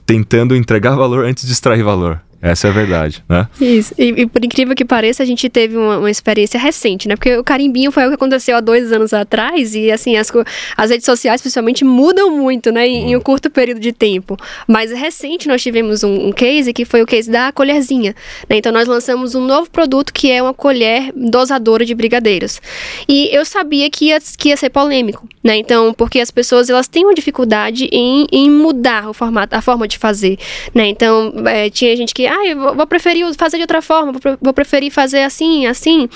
tentando entregar valor antes de extrair valor. Essa é a verdade, né? Isso. E, e por incrível que pareça, a gente teve uma, uma, experiência recente, né? Porque o carimbinho foi o que aconteceu há dois anos atrás e, assim, as, as redes sociais, principalmente, mudam muito, né? Em, em um curto período de tempo. Mas recente nós tivemos um, um case que foi o case da colherzinha. Né? Então nós lançamos um novo produto que é uma colher dosadora de brigadeiros. E eu sabia que ia, que ia ser polêmico, né? Então, porque as pessoas elas têm uma dificuldade em, em mudar o formato, a forma de fazer, né? Então, é, tinha gente que ah, eu vou preferir fazer de outra forma, vou preferir fazer assim, assim,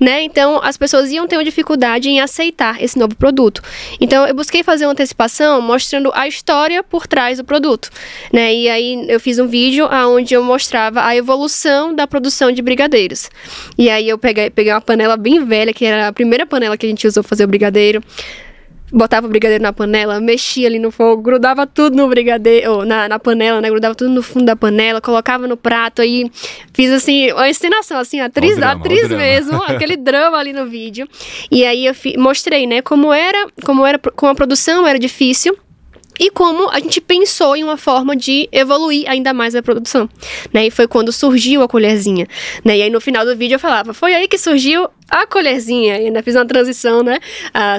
né? Então, as pessoas iam ter uma dificuldade em aceitar esse novo produto. Então, eu busquei fazer uma antecipação mostrando a história por trás do produto, né? E aí eu fiz um vídeo onde eu mostrava a evolução da produção de brigadeiros. E aí eu peguei, peguei uma panela bem velha, que era a primeira panela que a gente usou fazer o brigadeiro botava o brigadeiro na panela, mexia ali no fogo, grudava tudo no brigadeiro, na, na panela, né? Grudava tudo no fundo da panela, colocava no prato aí. Fiz assim, uma encenação, assim, atriz, drama, atriz mesmo, aquele drama ali no vídeo. E aí eu mostrei, né, como era, como era, com a produção era difícil e como a gente pensou em uma forma de evoluir ainda mais a produção, né? E foi quando surgiu a colherzinha, né? E aí no final do vídeo eu falava, foi aí que surgiu a colherzinha, e ainda fiz uma transição, né?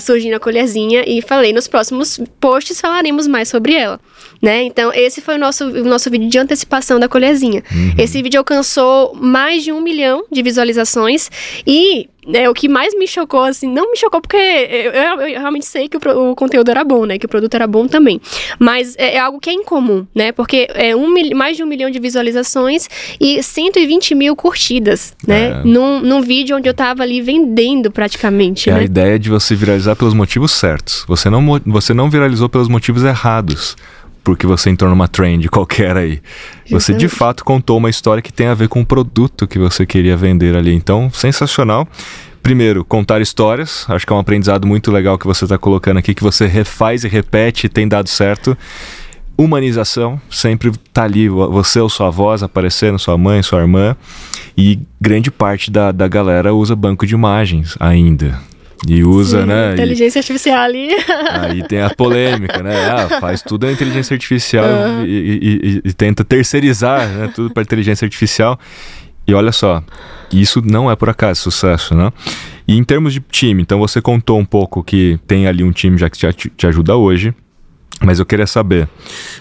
Surgindo a colherzinha e falei, nos próximos posts falaremos mais sobre ela, né? Então esse foi o nosso, o nosso vídeo de antecipação da colherzinha. Uhum. Esse vídeo alcançou mais de um milhão de visualizações e é, o que mais me chocou, assim, não me chocou porque eu, eu, eu realmente sei que o, o, conteúdo era bom, né? Que o produto era bom também. Mas é, é algo que é incomum, né? Porque é um, mais de um milhão de visualizações e 120 mil curtidas, né? É. Num, num vídeo onde eu tava ali vendendo praticamente. É né? a ideia de você viralizar pelos motivos certos. Você não, você não viralizou pelos motivos errados porque você entrou numa trend qualquer aí. Você de fato contou uma história que tem a ver com o produto que você queria vender ali. Então, sensacional. Primeiro, contar histórias. Acho que é um aprendizado muito legal que você está colocando aqui, que você refaz e repete e tem dado certo. Humanização, sempre tá ali, você ou sua voz aparecendo, sua mãe, sua irmã. E grande parte da, da galera usa banco de imagens ainda. E usa, Sim, né? Inteligência e, artificial ali. Aí tem a polêmica, né? Ah, faz tudo a inteligência artificial uhum. e, e, e, tenta terceirizar né, tudo para inteligência artificial. E olha só, isso não é por acaso sucesso, né? E em termos de time, então você contou um pouco que tem ali um time já que te, te ajuda hoje, mas eu queria saber,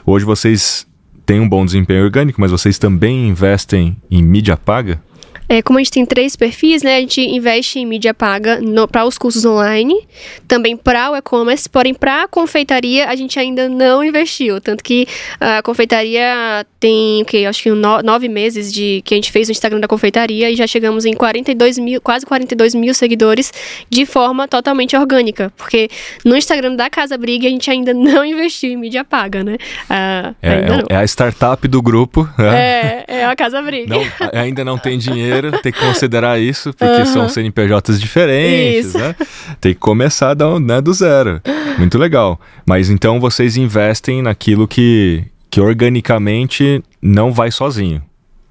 hoje vocês têm um bom desempenho orgânico, mas vocês também investem em mídia paga? É, como a gente tem três perfis, né, a gente investe em mídia paga para os cursos online, também para o e-commerce, porém para a confeitaria a gente ainda não investiu, tanto que a confeitaria tem, o que, acho que no, nove meses de que a gente fez o Instagram da confeitaria e já chegamos em 42 mil, quase 42 mil seguidores de forma totalmente orgânica, porque no Instagram da Casa Briga a gente ainda não investiu em mídia paga, né? Ah, é, é, é, a startup do grupo. Né? É, é a Casa Briga. Não, ainda não tem dinheiro dinheiro, tem que considerar isso, porque uhum. são CNPJs diferentes, isso. né? Tem que começar do, né, do zero. Muito legal. Mas então vocês investem naquilo que, que organicamente não vai sozinho.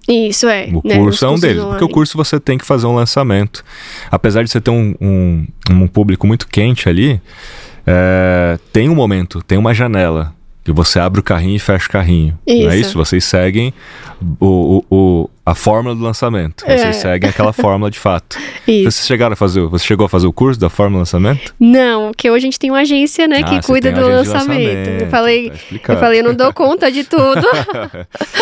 Isso é. O né, curso é um deles. Online. Porque o curso você tem que fazer um lançamento. Apesar de você ter um, um, um público muito quente ali, é, tem um momento, tem uma janela que você abre o carrinho e fecha o carrinho. Isso. Não é isso? Vocês seguem o, o, o a fórmula do lançamento. É. Vocês seguem aquela fórmula de fato. Isso. Vocês chegaram a fazer, você chegou a fazer o curso da fórmula do lançamento? Não, porque hoje a gente tem uma agência, né, ah, que cuida do lançamento. lançamento. Eu falei, tá eu falei, eu não dou conta de tudo.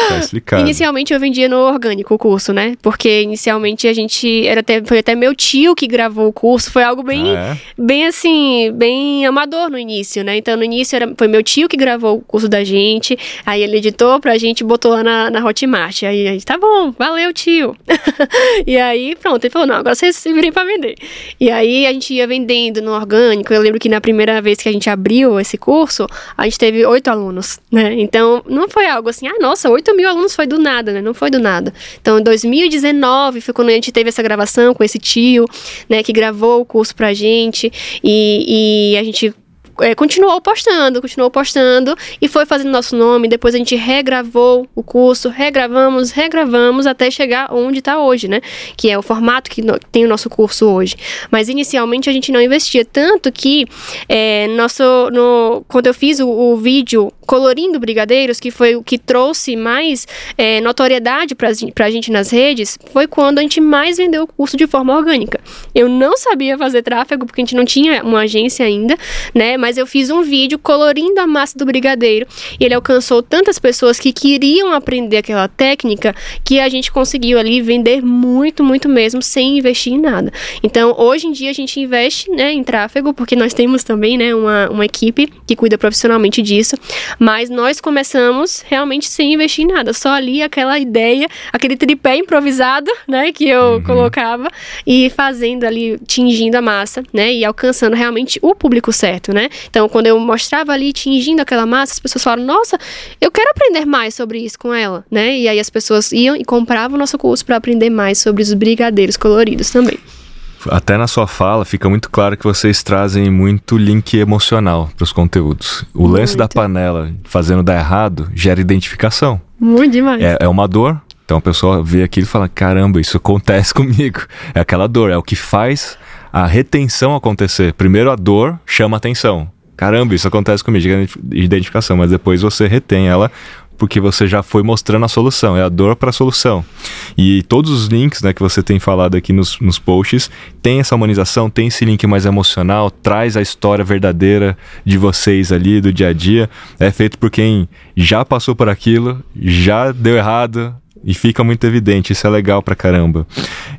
tá explicado. Inicialmente eu vendia no orgânico o curso, né? Porque inicialmente a gente era até foi até meu tio que gravou o curso, foi algo bem ah, é? bem assim, bem amador no início, né? Então no início era, foi meu tio que gravou o curso da gente, aí ele editou pra gente, botou lá na, na Hotmart. Aí a gente, tá bom, valeu, tio. e aí, pronto, ele falou, não, agora vocês se virem pra vender. E aí a gente ia vendendo no orgânico. Eu lembro que na primeira vez que a gente abriu esse curso, a gente teve oito alunos, né? Então, não foi algo assim, ah, nossa, oito mil alunos foi do nada, né? Não foi do nada. Então, em 2019 foi quando a gente teve essa gravação com esse tio, né, que gravou o curso pra gente. E, e a gente é, continuou postando, continuou postando e foi fazendo nosso nome. Depois a gente regravou o curso, regravamos, regravamos até chegar onde está hoje, né? Que é o formato que tem o nosso curso hoje. Mas inicialmente a gente não investia tanto que é, nosso, no, quando eu fiz o, o vídeo colorindo brigadeiros, que foi o que trouxe mais é, notoriedade para a gente nas redes, foi quando a gente mais vendeu o curso de forma orgânica. Eu não sabia fazer tráfego porque a gente não tinha uma agência ainda, né? Mas eu fiz um vídeo colorindo a massa do brigadeiro e ele alcançou tantas pessoas que queriam aprender aquela técnica que a gente conseguiu ali vender muito, muito mesmo sem investir em nada. Então, hoje em dia a gente investe, né, em tráfego porque nós temos também, né, uma, uma equipe que cuida profissionalmente disso, mas nós começamos realmente sem investir em nada, só ali aquela ideia, aquele tripé improvisado, né, que eu uhum. colocava e fazendo ali, tingindo a massa, né, e alcançando realmente o público certo, né? Então, quando eu mostrava ali tingindo aquela massa, as pessoas falaram: "Nossa, eu quero aprender mais sobre isso com ela", né? E aí as pessoas iam e compravam o nosso curso para aprender mais sobre os brigadeiros coloridos também até na sua fala fica muito claro que vocês trazem muito link emocional para os conteúdos. O muito. lance da panela fazendo dar errado gera identificação. Muito demais. É, é uma dor. Então a pessoa vê aquilo e fala: caramba, isso acontece comigo. É aquela dor, é o que faz a retenção acontecer. Primeiro a dor chama atenção. Caramba, isso acontece comigo, identificação, mas depois você retém ela porque você já foi mostrando a solução, é a dor para a solução. E todos os links né, que você tem falado aqui nos, nos posts tem essa humanização, tem esse link mais emocional, traz a história verdadeira de vocês ali, do dia a dia. É feito por quem já passou por aquilo, já deu errado, e fica muito evidente, isso é legal pra caramba.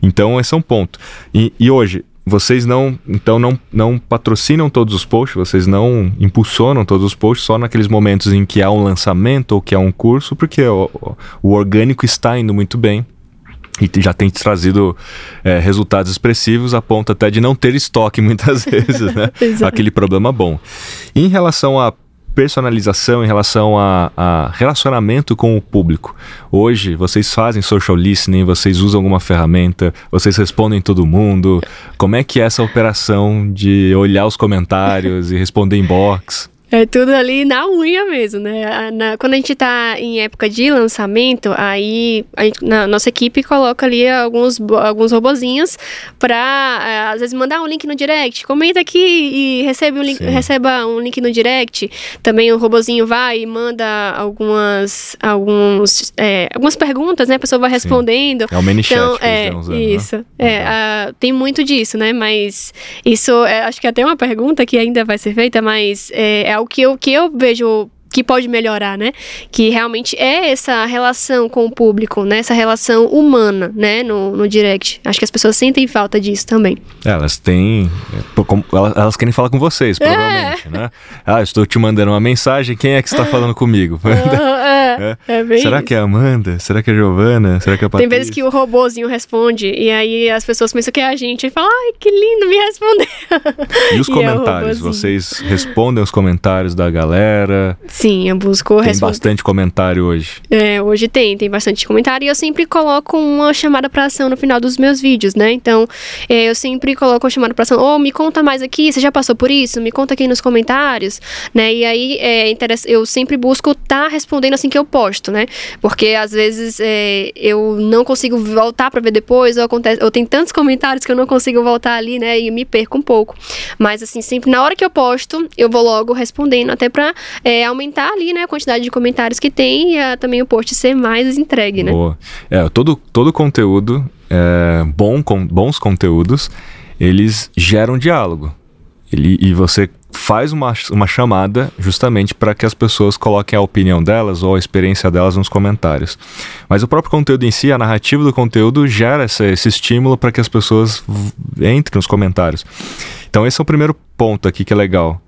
Então, esse é um ponto. E, e hoje, vocês não, então não, não patrocinam todos os posts, vocês não impulsionam todos os posts só naqueles momentos em que há um lançamento ou que há um curso, porque o, o orgânico está indo muito bem e já tem trazido é, resultados expressivos a ponto até de não ter estoque muitas vezes, né? Aquele problema bom. Em relação a personalização em relação a, a, relacionamento com o público. Hoje, vocês fazem social listening, vocês usam alguma ferramenta, vocês respondem todo mundo. Como é que é essa operação de olhar os comentários e responder inbox? É tudo ali na unha mesmo, né? Na, quando a gente tá em época de lançamento, aí a gente, na nossa equipe coloca ali alguns, alguns robozinhos pra, é, às vezes, mandar um link no direct. Comenta aqui e recebe um link, receba um link no direct. Também o robozinho vai e manda algumas, alguns, é, algumas perguntas, né? A pessoa vai respondendo. Sim. É o mini então, é, usando? Isso. Né? É, a, tem muito disso, né? Mas isso, é, acho que é até uma pergunta que ainda vai ser feita, mas é, é o que eu, que eu vejo que pode melhorar, né? Que realmente é essa relação com o público, né? Essa relação humana, né? No, no direct. Acho que as pessoas sentem falta disso também. Elas têm. É, elas querem falar com vocês, é. provavelmente, é. né? Ah, estou te mandando uma mensagem, quem é que está falando comigo? é, é. é Será isso. que é a Amanda? Será que é a Giovana? Será que é a Patrícia? Tem vezes que o robozinho responde e aí as pessoas pensam que é a gente e falam, ai, que lindo, me responder. E os e comentários? Vocês respondem os comentários da galera? Sim Sim, eu busco Tem bastante comentário hoje. É, hoje tem, tem bastante comentário e eu sempre coloco uma chamada para ação no final dos meus vídeos, né? Então, é, eu sempre coloco uma chamada para ação, ou oh, me conta mais aqui, você já passou por isso? Me conta aqui nos comentários, né? E aí, é, eu sempre busco estar tá respondendo assim que eu posto, né? Porque às vezes é, eu não consigo voltar para ver depois, ou acontece, ou tem tantos comentários que eu não consigo voltar ali, né? E me perco um pouco. Mas assim, sempre na hora que eu posto, eu vou logo respondendo, até para é, aumentar aumentar ali, né, a quantidade de comentários que tem e a, também o post ser mais entregue, né? Boa. É, todo, todo conteúdo, é, bom, com, bons conteúdos, eles geram diálogo. Ele, e você faz uma, uma chamada justamente para que as pessoas coloquem a opinião delas ou a experiência delas nos comentários. Mas o próprio conteúdo em si, a narrativa do conteúdo, gera esse, esse estímulo para que as pessoas entrem nos comentários. Então, esse é o primeiro ponto aqui que é legal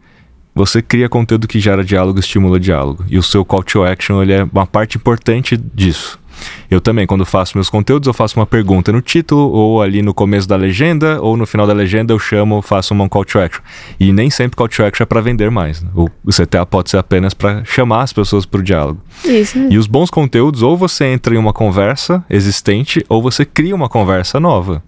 você cria conteúdo que gera diálogo, estimula diálogo. E o seu call to action ele é uma parte importante disso. Eu também, quando faço meus conteúdos, eu faço uma pergunta no título, ou ali no começo da legenda, ou no final da legenda eu chamo, faço uma call to action. E nem sempre call to action é para vender mais. Né? O CTA pode ser apenas para chamar as pessoas para o diálogo. Isso. E os bons conteúdos, ou você entra em uma conversa existente, ou você cria uma conversa nova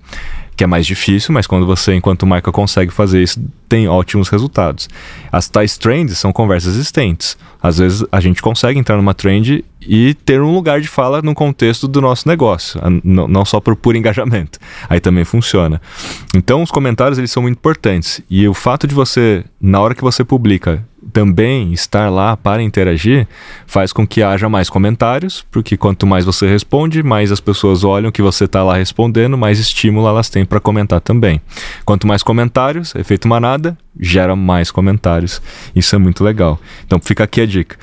que é mais difícil, mas quando você, enquanto marca, consegue fazer isso, tem ótimos resultados. As tais trends são conversas existentes. Às vezes a gente consegue entrar numa trend e ter um lugar de fala no contexto do nosso negócio, não só por puro engajamento. Aí também funciona. Então os comentários eles são muito importantes e o fato de você, na hora que você publica, também estar lá para interagir faz com que haja mais comentários, porque quanto mais você responde, mais as pessoas olham que você está lá respondendo, mais estímulo elas têm para comentar também. Quanto mais comentários, efeito manada, gera mais comentários. Isso é muito legal. Então fica aqui a dica.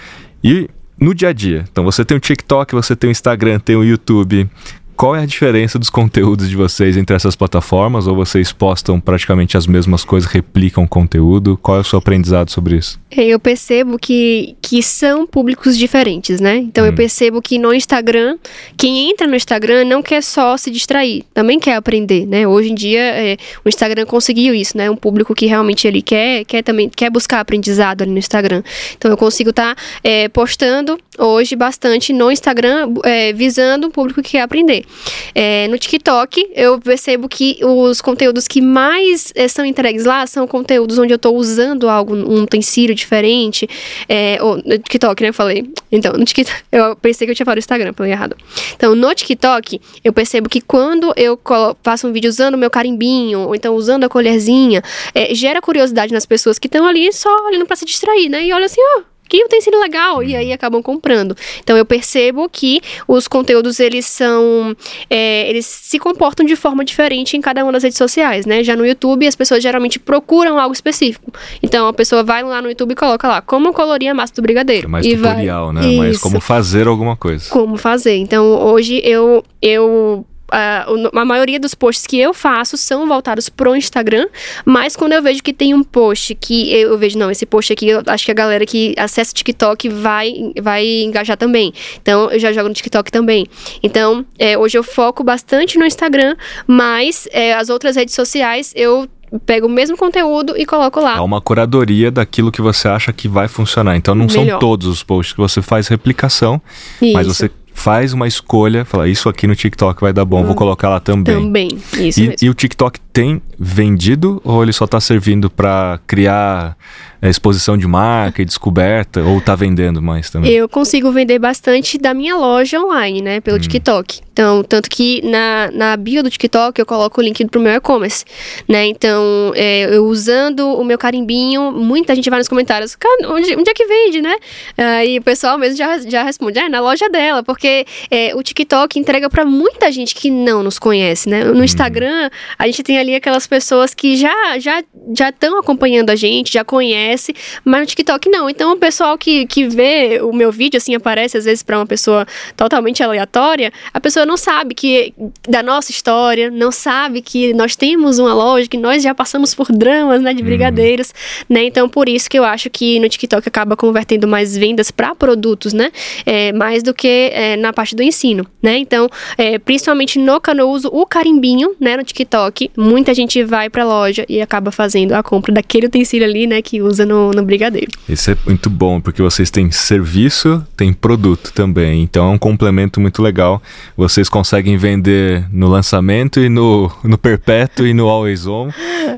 E no dia a dia, então você tem o TikTok, você tem o Instagram, tem o YouTube. Qual é a diferença dos conteúdos de vocês entre essas plataformas? Ou vocês postam praticamente as mesmas coisas, replicam conteúdo? Qual é o seu aprendizado sobre isso? É, eu percebo que, que são públicos diferentes, né? Então hum. eu percebo que no Instagram, quem entra no Instagram não quer só se distrair, também quer aprender, né? Hoje em dia é, o Instagram conseguiu isso, né? Um público que realmente ele quer, quer também quer buscar aprendizado ali no Instagram. Então eu consigo estar tá, é, postando hoje bastante no Instagram, é, visando um público que quer aprender. É, no TikTok, eu percebo que os conteúdos que mais é, são entregues lá são conteúdos onde eu estou usando algo, um utensílio diferente. É, ou, no TikTok, né? Eu falei. Então, no TikTok, eu pensei que eu tinha falado Instagram, falei errado. Então, no TikTok, eu percebo que quando eu faço um vídeo usando o meu carimbinho, ou então usando a colherzinha, é, gera curiosidade nas pessoas que estão ali só olhando para se distrair, né? E olha assim, ó, que utensílio legal e aí acabam comprando. Então eu percebo que os conteúdos eles são é, eles se comportam de forma diferente em cada uma das redes sociais, né? Já no YouTube as pessoas geralmente procuram algo específico. Então a pessoa vai lá no YouTube e coloca lá como colorir a massa do brigadeiro. É mais tutorial, vai... né? Isso. Mas como fazer alguma coisa. Como fazer. Então hoje eu eu Uh, a maioria dos posts que eu faço são voltados pro Instagram, mas quando eu vejo que tem um post que eu vejo, não, esse post aqui, eu acho que a galera que acessa o TikTok vai, vai engajar também. Então, eu já jogo no TikTok também. Então, é, hoje eu foco bastante no Instagram, mas é, as outras redes sociais eu pego o mesmo conteúdo e coloco lá. É uma curadoria daquilo que você acha que vai funcionar. Então não Melhor. são todos os posts que você faz replicação, Isso. mas você faz uma escolha, fala, isso aqui no TikTok vai dar bom, hum, vou colocar lá também. Também, isso e, mesmo. E o TikTok tem vendido ou ele só está servindo para criar é, exposição de marca e descoberta ou está vendendo mais também? Eu consigo vender bastante da minha loja online, né, pelo hum. TikTok. Então, tanto que na, na bio do TikTok eu coloco o link pro meu e-commerce, né? Então, é, eu usando o meu carimbinho, muita gente vai nos comentários, onde, onde é que vende, né? Aí o pessoal mesmo já, já responde, é na loja dela, porque é, o TikTok entrega para muita gente que não nos conhece, né? No hum. Instagram, a gente tem ali aquelas pessoas que já já já estão acompanhando a gente, já conhece, mas no TikTok não. Então, o pessoal que, que vê o meu vídeo, assim, aparece às vezes para uma pessoa totalmente aleatória, a pessoa não sabe que da nossa história, não sabe que nós temos uma loja, que nós já passamos por dramas, né, de uhum. brigadeiros, uhum. né? Então, por isso que eu acho que no TikTok acaba convertendo mais vendas para produtos, né? É, mais do que é, na parte do ensino, né? Então, é, principalmente no canal uso o carimbinho, né, no TikTok, muita gente vai para a loja e acaba fazendo a compra daquele utensílio ali, né, que usa no, no brigadeiro. Isso é muito bom, porque vocês têm serviço, tem produto também, então é um complemento muito legal. Você vocês conseguem vender no lançamento e no, no perpétuo e no always on.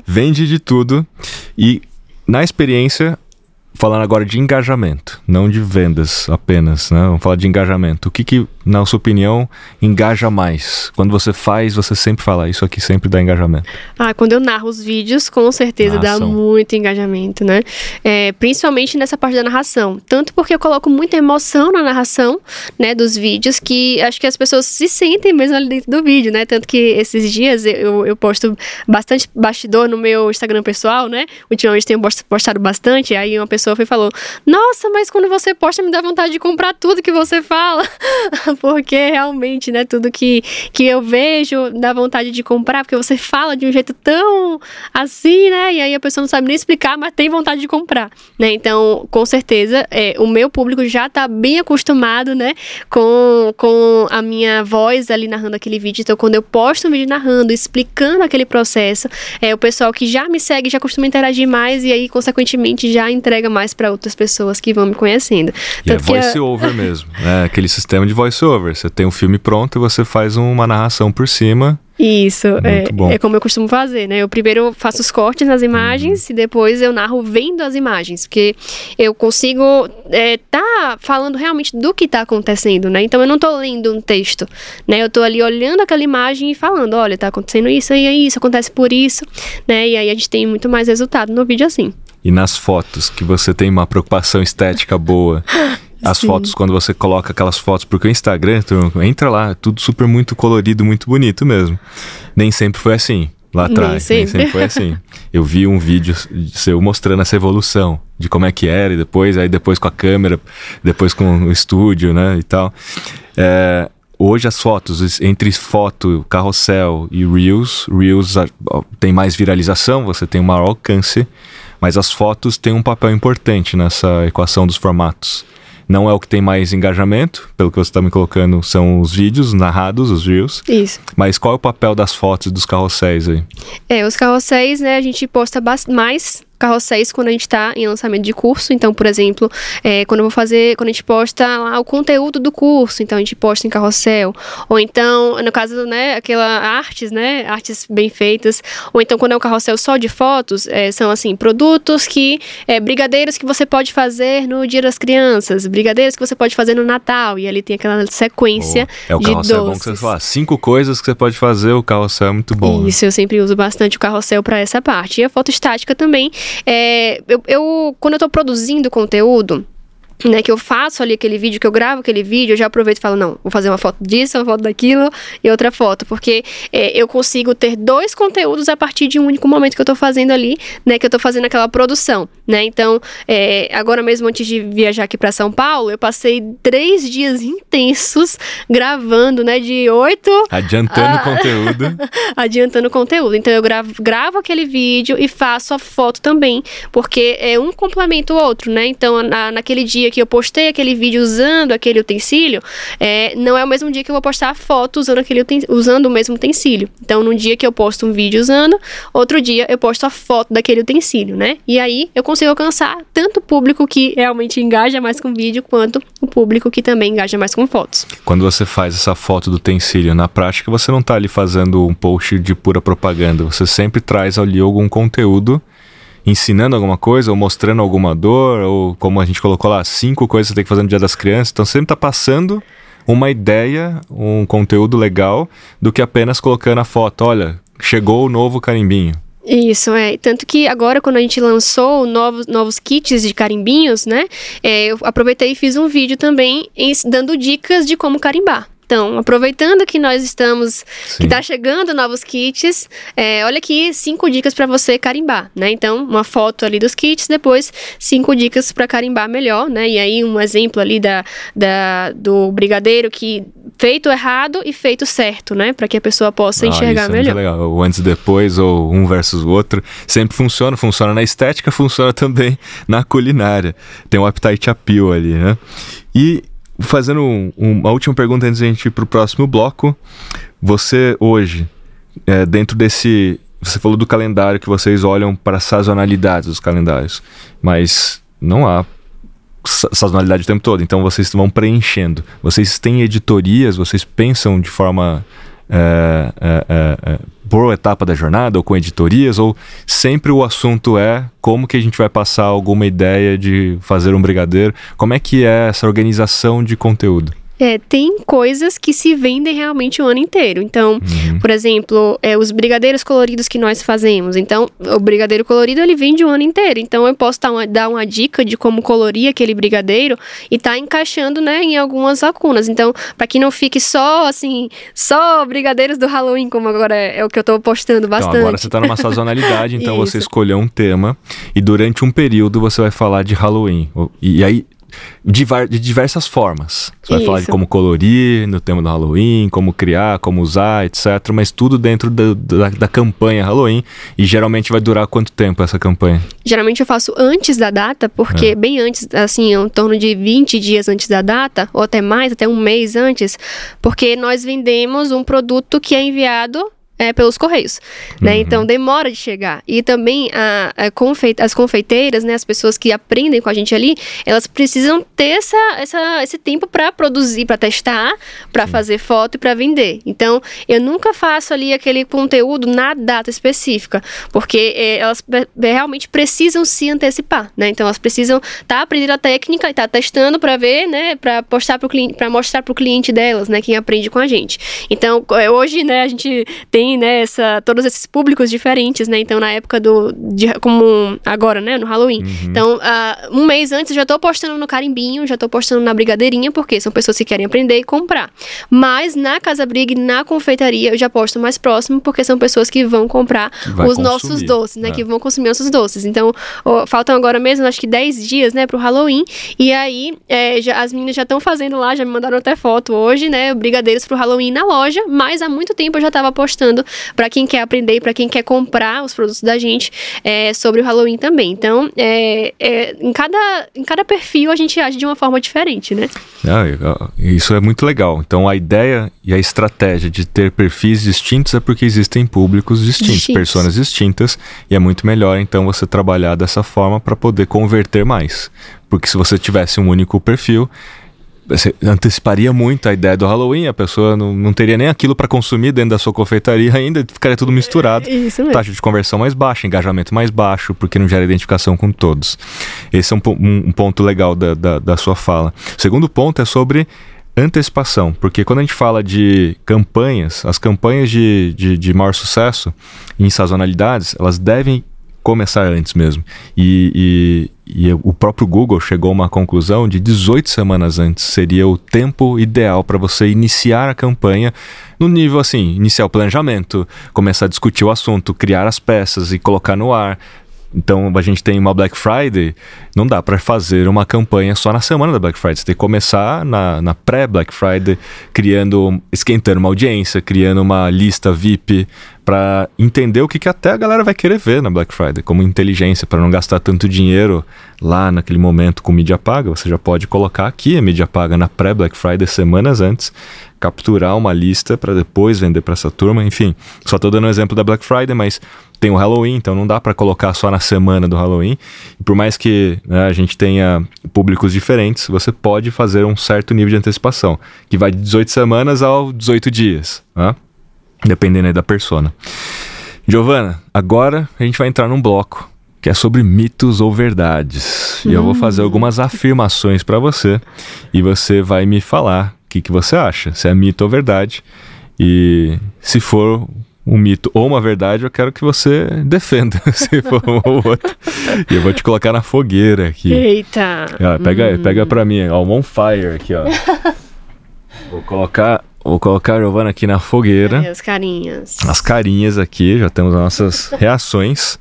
Vende de tudo. E na experiência, falando agora de engajamento, não de vendas apenas, né? Vamos falar de engajamento. O que, que, na sua opinião, engaja mais? Quando você faz, você sempre fala, isso aqui sempre dá engajamento. Ah, quando eu narro os vídeos, com certeza narração. dá muito engajamento, né? É, principalmente nessa parte da narração. Tanto porque eu coloco muita emoção na narração, né, dos vídeos, que acho que as pessoas se sentem mesmo ali dentro do vídeo, né? Tanto que esses dias eu, eu posto bastante bastidor no meu Instagram pessoal, né? Ultimamente tenho postado bastante, aí uma pessoa pessoa foi e falou: Nossa, mas quando você posta, me dá vontade de comprar tudo que você fala. porque realmente, né, tudo que, que eu vejo dá vontade de comprar, porque você fala de um jeito tão assim, né? E aí a pessoa não sabe nem explicar, mas tem vontade de comprar, né? Então, com certeza, é, o meu público já tá bem acostumado, né, com, com a minha voz ali narrando aquele vídeo. Então, quando eu posto um vídeo narrando, explicando aquele processo, é o pessoal que já me segue já costuma interagir mais e aí, consequentemente, já entrega mais para outras pessoas que vão me conhecendo. E Tanto é voice over mesmo, né? Aquele sistema de voice Você tem um filme pronto e você faz uma narração por cima Isso, é, é, como eu costumo fazer, né? Eu primeiro faço os cortes nas imagens uhum. e depois eu narro vendo as imagens, porque eu consigo é, tá falando realmente do que está acontecendo, né? Então eu não estou lendo um texto, né? Eu estou ali olhando aquela imagem e falando, olha, está acontecendo isso e isso, acontece por isso, né? E aí a gente tem muito mais resultado no vídeo assim. E nas fotos, que você tem uma preocupação estética boa. As Sim. fotos, quando você coloca aquelas fotos, porque o Instagram, tu entra lá, tudo super muito colorido, muito bonito mesmo. Nem sempre foi assim lá atrás. Nem sempre. Sempre foi assim. Eu vi um vídeo seu mostrando essa evolução de como é que era e depois, aí depois com a câmera, depois com o estúdio, né, e tal. É, hoje as fotos, entre foto, carrossel e Reels, Reels tem mais viralização, você tem um maior alcance, mas as fotos têm um papel importante nessa equação dos formatos. Não é o que tem mais engajamento, pelo que você está me colocando, são os vídeos narrados, os reels. Isso. Mas qual é o papel das fotos dos carrosséis aí? É, os carrosséis, né, a gente posta mais carrosséis quando a gente está em lançamento de curso. Então, por exemplo, é, quando eu vou fazer, quando a gente posta lá o conteúdo do curso, então a gente posta em carrossel. Ou então, no caso, né, aquela artes, né, artes bem feitas. Ou então, quando é um carrossel só de fotos, é, são assim, produtos que, é, brigadeiros que você pode fazer no Dia das Crianças, brigadeiros que você pode fazer no Natal. E ali tem aquela sequência Boa. é, o de carrossel doces. É bom que você fala, cinco coisas que você pode fazer, o carrossel é muito bom. Né? Isso, né? eu sempre uso bastante o carrossel para essa parte. E a foto estática também é, eu, eu, quando eu tô produzindo conteúdo, né, que eu faço ali aquele vídeo, que eu gravo aquele vídeo, eu já aproveito e falo, não, vou fazer uma foto disso, uma foto daquilo e outra foto, porque é, eu consigo ter dois conteúdos a partir de um único momento que eu tô fazendo ali, né, que eu tô fazendo aquela produção, né, então, é, agora mesmo antes de viajar aqui para São Paulo, eu passei três dias intensos gravando, né, de oito... Adiantando a... conteúdo. adiantando conteúdo, então eu gravo, gravo aquele vídeo e faço a foto também, porque é um complementa o outro, né, então na, naquele dia dia que eu postei aquele vídeo usando aquele utensílio, é, não é o mesmo dia que eu vou postar a foto usando, aquele usando o mesmo utensílio. Então, num dia que eu posto um vídeo usando, outro dia eu posto a foto daquele utensílio, né? E aí eu consigo alcançar tanto o público que realmente engaja mais com vídeo, quanto o público que também engaja mais com fotos. Quando você faz essa foto do utensílio, na prática você não está ali fazendo um post de pura propaganda, você sempre traz ali algum conteúdo ensinando alguma coisa, ou mostrando alguma dor, ou como a gente colocou lá, cinco coisas que você tem que fazer no Dia das Crianças. Então sempre está passando uma ideia, um conteúdo legal, do que apenas colocando a foto. Olha, chegou o novo carimbinho. Isso, é. Tanto que agora, quando a gente lançou novos, novos kits de carimbinhos, né? É, eu aproveitei e fiz um vídeo também dando dicas de como carimbar. Então, aproveitando que nós estamos, Sim. que está chegando novos kits, é, olha aqui cinco dicas para você carimbar, né? Então, uma foto ali dos kits, depois cinco dicas para carimbar melhor, né? E aí um exemplo ali da, da do brigadeiro que feito errado e feito certo, né? Para que a pessoa possa ah, enxergar isso é melhor. Muito legal. O antes e depois ou um versus o outro sempre funciona, funciona na estética, funciona também na culinária. Tem o appetite appeal ali, né? E fazendo um, uma última pergunta antes de a gente ir para o próximo bloco. Você hoje, é, dentro desse. Você falou do calendário que vocês olham para a sazonalidade dos calendários, mas não há sazonalidade o tempo todo, então vocês vão preenchendo. Vocês têm editorias, vocês pensam de forma é, é, é, é, por etapa da jornada ou com editorias ou sempre o assunto é como que a gente vai passar alguma ideia de fazer um brigadeiro? Como é que é essa organização de conteúdo? É, tem coisas que se vendem realmente o ano inteiro. Então, uhum. por exemplo, é, os brigadeiros coloridos que nós fazemos. Então, o brigadeiro colorido ele vende o ano inteiro. Então, eu posso dar uma, dar uma dica de como colorir aquele brigadeiro e tá encaixando, né, em algumas lacunas. Então, para que não fique só assim, só brigadeiros do Halloween, como agora é, é o que eu tô postando bastante. Então, agora você tá numa sazonalidade, então você escolheu um tema e durante um período você vai falar de Halloween. E aí de diversas formas. Você vai Isso. falar de como colorir no tema do Halloween, como criar, como usar, etc. Mas tudo dentro da, da, da, campanha Halloween. E geralmente vai durar quanto tempo essa campanha? Geralmente eu faço antes da data, porque é. bem antes, assim, em torno de 20 dias antes da data, ou até mais, até um mês antes, porque nós vendemos um produto que é enviado é, pelos correios, né? Uhum. Então demora de chegar. E também a, a confeite, as confeiteiras, né? As pessoas que aprendem com a gente ali, elas precisam ter essa, essa, esse tempo para produzir, para testar, para fazer foto e para vender. Então eu nunca faço ali aquele conteúdo na data específica, porque é, elas realmente precisam se antecipar, né? Então elas precisam estar tá aprendendo a técnica e estar tá testando para ver, né? Para postar para cliente, para mostrar para o cliente delas, né? Quem aprende com a gente. Então é, hoje, né? A gente tem tem, né, essa, todos esses públicos diferentes, né? Então, na época do. De, como agora, né? No Halloween. Uhum. Então, uh, um mês antes eu já tô postando no carimbinho, já tô postando na brigadeirinha, porque são pessoas que querem aprender e comprar. Mas na Casa Briga e na confeitaria eu já posto mais próximo, porque são pessoas que vão comprar os consumir, nossos doces, né? É. Que vão consumir nossos doces. Então, ó, faltam agora mesmo, acho que 10 dias, né, pro Halloween. E aí, é, já, as meninas já estão fazendo lá, já me mandaram até foto hoje, né? Brigadeiros pro Halloween na loja, mas há muito tempo eu já tava postando para quem quer aprender e para quem quer comprar os produtos da gente é, sobre o Halloween também. Então, é, é, em, cada, em cada perfil a gente age de uma forma diferente, né? Ah, isso é muito legal. Então, a ideia e a estratégia de ter perfis distintos é porque existem públicos distintos, distintos. pessoas distintas, e é muito melhor então você trabalhar dessa forma para poder converter mais. Porque se você tivesse um único perfil, você anteciparia muito a ideia do Halloween, a pessoa não, não teria nem aquilo para consumir dentro da sua confeitaria ainda, ficaria tudo misturado. Isso mesmo. Taxa de conversão mais baixa, engajamento mais baixo, porque não gera identificação com todos. Esse é um, um, um ponto legal da, da, da sua fala. O segundo ponto é sobre antecipação, porque quando a gente fala de campanhas, as campanhas de, de, de maior sucesso em sazonalidades, elas devem começar antes mesmo. E, e, e, o próprio Google chegou a uma conclusão de 18 semanas antes seria o tempo ideal para você iniciar a campanha no nível assim, iniciar o planejamento, começar a discutir o assunto, criar as peças e colocar no ar, então a gente tem uma Black Friday, não dá para fazer uma campanha só na semana da Black Friday. Você tem que começar na, na pré-Black Friday, criando, esquentando uma audiência, criando uma lista VIP para entender o que, que até a galera vai querer ver na Black Friday, como inteligência, para não gastar tanto dinheiro lá naquele momento com mídia paga. Você já pode colocar aqui a mídia paga na pré-Black Friday semanas antes, capturar uma lista para depois vender para essa turma. Enfim, só estou dando um exemplo da Black Friday, mas tem o Halloween, então não dá para colocar só na semana do Halloween. E por mais que né, a gente tenha públicos diferentes, você pode fazer um certo nível de antecipação, que vai de 18 semanas ao 18 dias, né? dependendo aí da persona. Giovana, agora a gente vai entrar num bloco que é sobre mitos ou verdades. Hum. E eu vou fazer hum. algumas afirmações para você e você vai me falar o que, que você acha, se é mito ou verdade. E se for um mito ou uma verdade, eu quero que você defenda, se for um ou outro. E eu vou te colocar na fogueira aqui. Eita! Ah, pega, hum. pega pra mim, ó, on fire aqui, ó. vou colocar, vou colocar a Giovana aqui na fogueira. as carinhas. As carinhas aqui, já temos as nossas reações.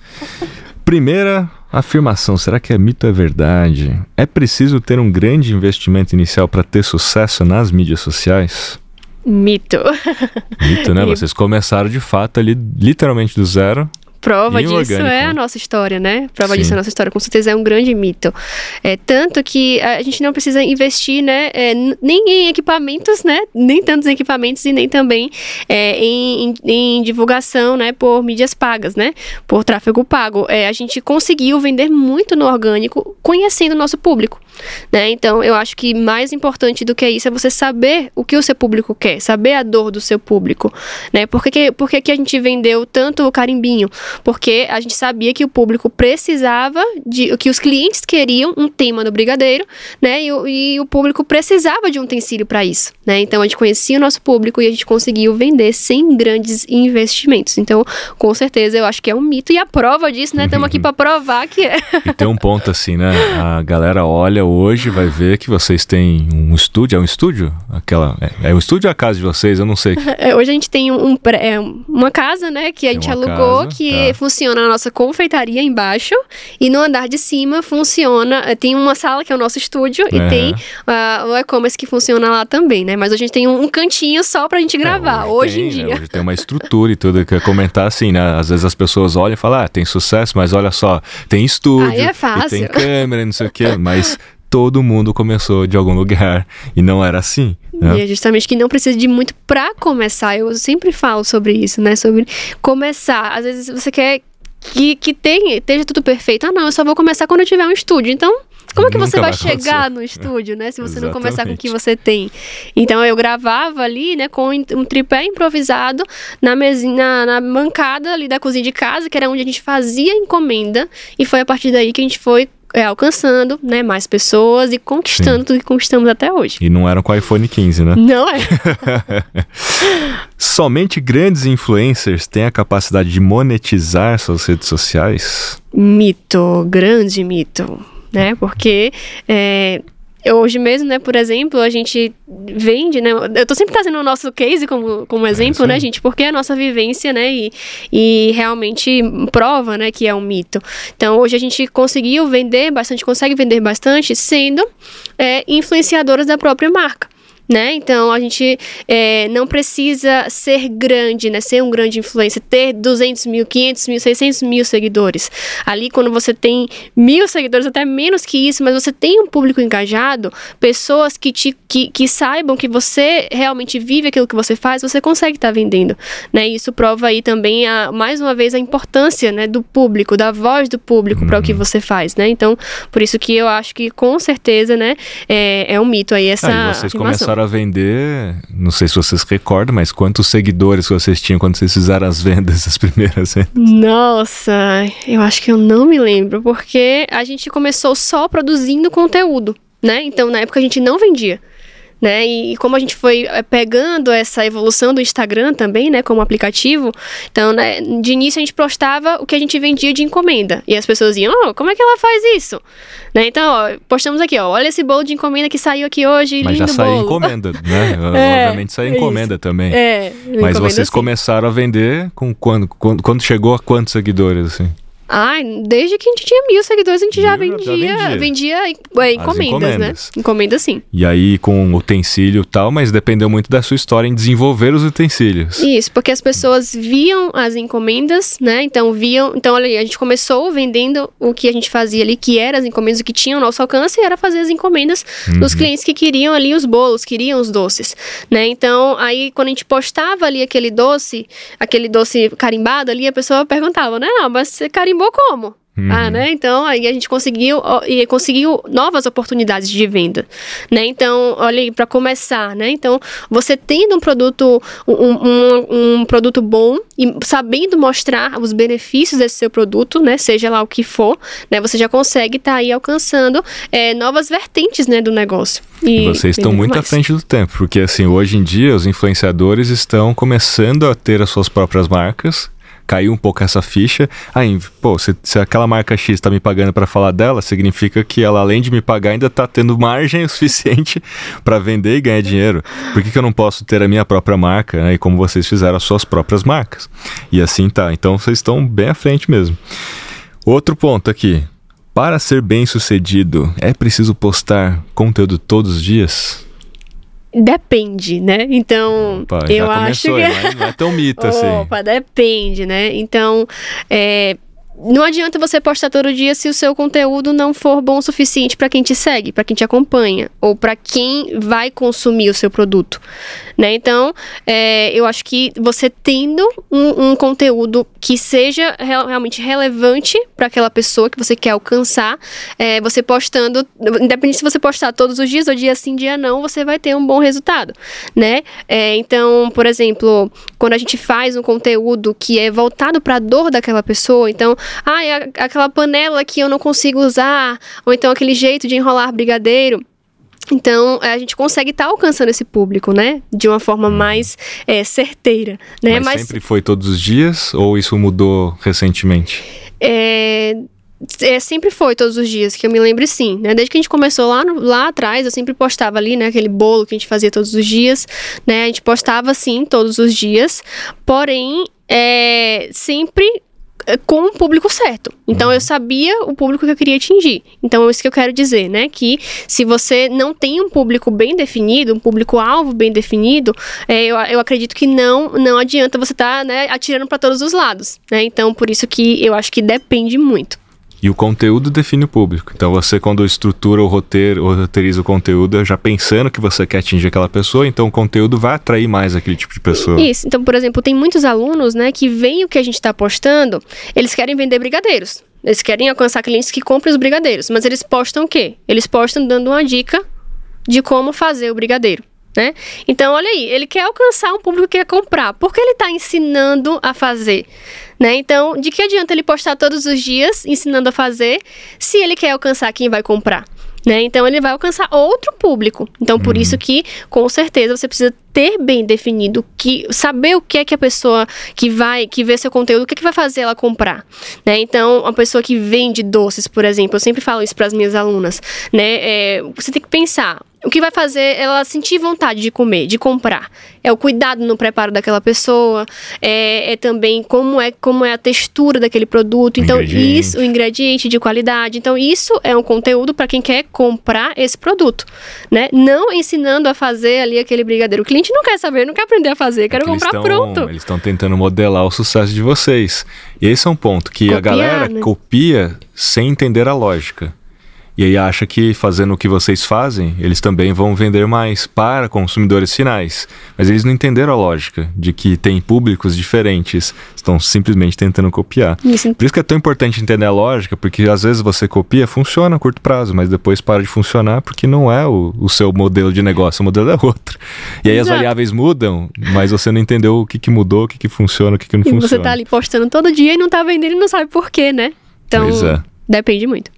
Primeira afirmação, será que é mito ou é verdade? É preciso ter um grande investimento inicial para ter sucesso nas mídias sociais? Mito. Mito, né? Vocês começaram de fato ali, literalmente do zero. Prova disso orgânico, é a né? nossa história, né? Prova Sim. disso é a nossa história. Com certeza é um grande mito. É, tanto que a gente não precisa investir, né? É, nem em equipamentos, né? Nem tantos equipamentos e nem também é, em, em, em, divulgação, né? Por mídias pagas, né? Por tráfego pago. É, a gente conseguiu vender muito no orgânico conhecendo o nosso público. Né? Então, eu acho que mais importante do que isso é você saber o que o seu público quer, saber a dor do seu público. Né? Por que, que, por que, que a gente vendeu tanto o carimbinho? Porque a gente sabia que o público precisava de. que os clientes queriam um tema do brigadeiro, né? E, e o público precisava de um utensílio para isso. Né? Então, a gente conhecia o nosso público e a gente conseguiu vender sem grandes investimentos. Então, com certeza, eu acho que é um mito. E a prova disso, né? Estamos aqui para provar que é. E tem um ponto assim, né? A galera olha hoje vai ver que vocês têm um estúdio. É um estúdio? Aquela, é, é um estúdio ou a casa de vocês? Eu não sei. É, hoje a gente tem um, um é, uma casa, né? Que a tem gente alugou, casa, que tá. funciona a nossa confeitaria embaixo. E no andar de cima funciona. Eh, tem uma sala que é o nosso estúdio e é. tem uh, o e-commerce que funciona lá também, né? Mas a gente tem um, um cantinho só pra gente é, gravar, hoje, hoje tem, em dia. Né? Hoje tem uma estrutura e tudo. Que comentar assim, né? Às vezes as pessoas olham e falam, ah, tem sucesso, mas olha só, tem estúdio. Aí é fácil. tem câmera, não sei o quê. Mas todo mundo começou de algum lugar e não era assim. Né? E é justamente que não precisa de muito para começar. Eu sempre falo sobre isso, né? Sobre começar. Às vezes você quer que, que tenha, esteja tudo perfeito. Ah, não, eu só vou começar quando eu tiver um estúdio. Então, como é que você vai, vai chegar no estúdio, né? Se você não começar com o que você tem. Então eu gravava ali, né, com um tripé improvisado na mesinha, na, na bancada ali da cozinha de casa, que era onde a gente fazia encomenda. E foi a partir daí que a gente foi é, alcançando né, mais pessoas e conquistando Sim. tudo que conquistamos até hoje. E não eram com o iPhone 15, né? Não é. Somente grandes influencers têm a capacidade de monetizar suas redes sociais? Mito, grande mito né? Porque é, hoje mesmo, né, por exemplo, a gente vende, né? Eu tô sempre trazendo o nosso case como, como é exemplo, é né, gente? Porque é a nossa vivência, né? E, e realmente prova, né, que é um mito. Então, hoje a gente conseguiu vender bastante, consegue vender bastante sendo é, influenciadoras da própria marca né? Então a gente é, não precisa ser grande, né? Ser um grande influencer, ter 200 mil, 500 mil, 600 mil seguidores. Ali, quando você tem mil seguidores, até menos que isso, mas você tem um público engajado, pessoas que, te, que, que saibam que você realmente vive aquilo que você faz, você consegue estar tá vendendo, né? Isso prova aí também, a, mais uma vez, a importância, né? Do público, da voz do público uhum. para o que você faz, né? Então, por isso que eu acho que com certeza, né? É, é um mito aí essa ah, vocês começaram começaram a vender, não sei se vocês recordam, mas quantos seguidores vocês tinham quando vocês fizeram as vendas, as primeiras vendas? Nossa, eu acho que eu não me lembro, porque a gente começou só produzindo conteúdo, né? Então na época a gente não vendia né? E, e, como a gente foi eh, pegando essa evolução do Instagram também, né, como aplicativo, então, né, de início a gente postava o que a gente vendia de encomenda. E as pessoas iam, oh, como é que ela faz isso? Né? Então, ó, postamos aqui, ó, olha esse bolo de encomenda que saiu aqui hoje, Mas lindo já saiu encomenda, né? é, Obviamente saiu encomenda isso. também. É, Mas vocês sim. começaram a vender com quando, quando, quando chegou a quantos seguidores, assim? Ai, desde que a gente tinha mil seguidores, a gente já vendia, já vendia. vendia é, encomendas, encomendas, né? Encomendas sim. E aí com utensílio e tal, mas dependeu muito da sua história em desenvolver os utensílios. Isso, porque as pessoas viam as encomendas, né? Então viam. Então, olha aí, a gente começou vendendo o que a gente fazia ali, que era as encomendas, o que tinha ao nosso alcance, era fazer as encomendas uhum. dos clientes que queriam ali os bolos, queriam os doces, né? Então, aí quando a gente postava ali aquele doce, aquele doce carimbado ali, a pessoa perguntava, né? Não, mas você carimbou carimbou como? Uhum. Ah, né? Então, aí a gente conseguiu e conseguiu novas oportunidades de venda, né? Então, olha aí, para começar, né? Então, você tendo um produto, um, um, um, produto bom e sabendo mostrar os benefícios desse seu produto, né? Seja lá o que for, né? Você já consegue estar tá aí alcançando é, novas vertentes, né? Do negócio. E Vocês estão muito mais. à frente do tempo, porque assim, hoje em dia os influenciadores estão começando a ter as suas próprias marcas caiu um pouco essa ficha. Aí, pô, se, se aquela marca X está me pagando para falar dela, significa que ela, além de me pagar, ainda está tendo margem o suficiente para vender e ganhar dinheiro. Por que, que eu não posso ter a minha própria marca, né? E como vocês fizeram as suas próprias marcas. E assim tá. Então vocês estão bem à frente mesmo. Outro ponto aqui. Para ser bem sucedido, é preciso postar conteúdo todos os dias? Depende, né? Então, Opa, eu acho que. Não é, não é tão mito assim. Opa, depende, né? Então, é, não adianta você postar todo dia se o seu conteúdo não for bom o suficiente para quem te segue, para quem te acompanha, ou para quem vai consumir o seu produto, né? Então, é, eu acho que você tendo um, um conteúdo que seja real, realmente relevante para aquela pessoa que você quer alcançar, é, você postando, independente se você postar todos os dias ou dia sim, dia não, você vai ter um bom resultado, né? É, então, por exemplo, quando a gente faz um conteúdo que é voltado para a dor daquela pessoa, então ah, é aquela panela que eu não consigo usar, ou então aquele jeito de enrolar brigadeiro. Então, a gente consegue estar tá alcançando esse público, né? De uma forma mais é, certeira, né? Mas, Mas, sempre foi todos os dias ou isso mudou recentemente? É, é, sempre foi todos os dias, que eu me lembro sim, né? Desde que a gente começou lá, no, lá atrás, eu sempre postava ali, né? Aquele bolo que a gente fazia todos os dias, né? A gente postava sim todos os dias, porém, é, sempre com o público certo. Então eu uhum. sabia o público que eu queria atingir. Então é isso que eu quero dizer, né? Que se você não tem um público bem definido, um público-alvo bem definido, é, eu, eu acredito que não não adianta você estar tá, né, atirando para todos os lados, né? Então por isso que eu acho que depende muito. E o conteúdo define o público. Então você, quando estrutura o roteiro, ou roteiriza o conteúdo, já pensando que você quer atingir aquela pessoa, então o conteúdo vai atrair mais aquele tipo de pessoa. Isso. Então, por exemplo, tem muitos alunos, né, que veem o que a gente está postando, eles querem vender brigadeiros. Eles querem alcançar clientes que comprem os brigadeiros. Mas eles postam o quê? Eles postam dando uma dica de como fazer o brigadeiro. Né? Então, olha aí, ele quer alcançar um público que quer comprar. Por que ele está ensinando a fazer? Né? Então, de que adianta ele postar todos os dias ensinando a fazer se ele quer alcançar quem vai comprar? Né? Então ele vai alcançar outro público. Então por uhum. isso que com certeza você precisa ter bem definido que saber o que é que a pessoa que vai que vê seu conteúdo o que é que vai fazer ela comprar, né? Então uma pessoa que vende doces, por exemplo, eu sempre falo isso para as minhas alunas, né? É, você tem que pensar o que vai fazer ela sentir vontade de comer, de comprar. É o cuidado no preparo daquela pessoa, é, é também como é como é a textura daquele produto. Então, isso, o ingrediente de qualidade. Então, isso é um conteúdo para quem quer comprar esse produto, né? Não ensinando a fazer ali aquele brigadeiro. O cliente não quer saber, não quer aprender a fazer, é comprar tão, pronto. Eles estão tentando modelar o sucesso de vocês. E esse é um ponto que Copiar, a galera né? copia sem entender a lógica. E aí acha que fazendo o que vocês fazem, eles também vão vender mais para consumidores finais. Mas eles não entenderam a lógica de que tem públicos diferentes, estão simplesmente tentando copiar. Isso. Por isso que é tão importante entender a lógica, porque às vezes você copia, funciona a curto prazo, mas depois para de funcionar porque não é o, o seu modelo de negócio, o modelo é outro. E aí Exato. as variáveis mudam, mas você não entendeu o que, que mudou, o que, que funciona, o que, que não e funciona. E você tá ali postando todo dia e não tá vendendo e não sabe por quê, né? Então, é. depende muito.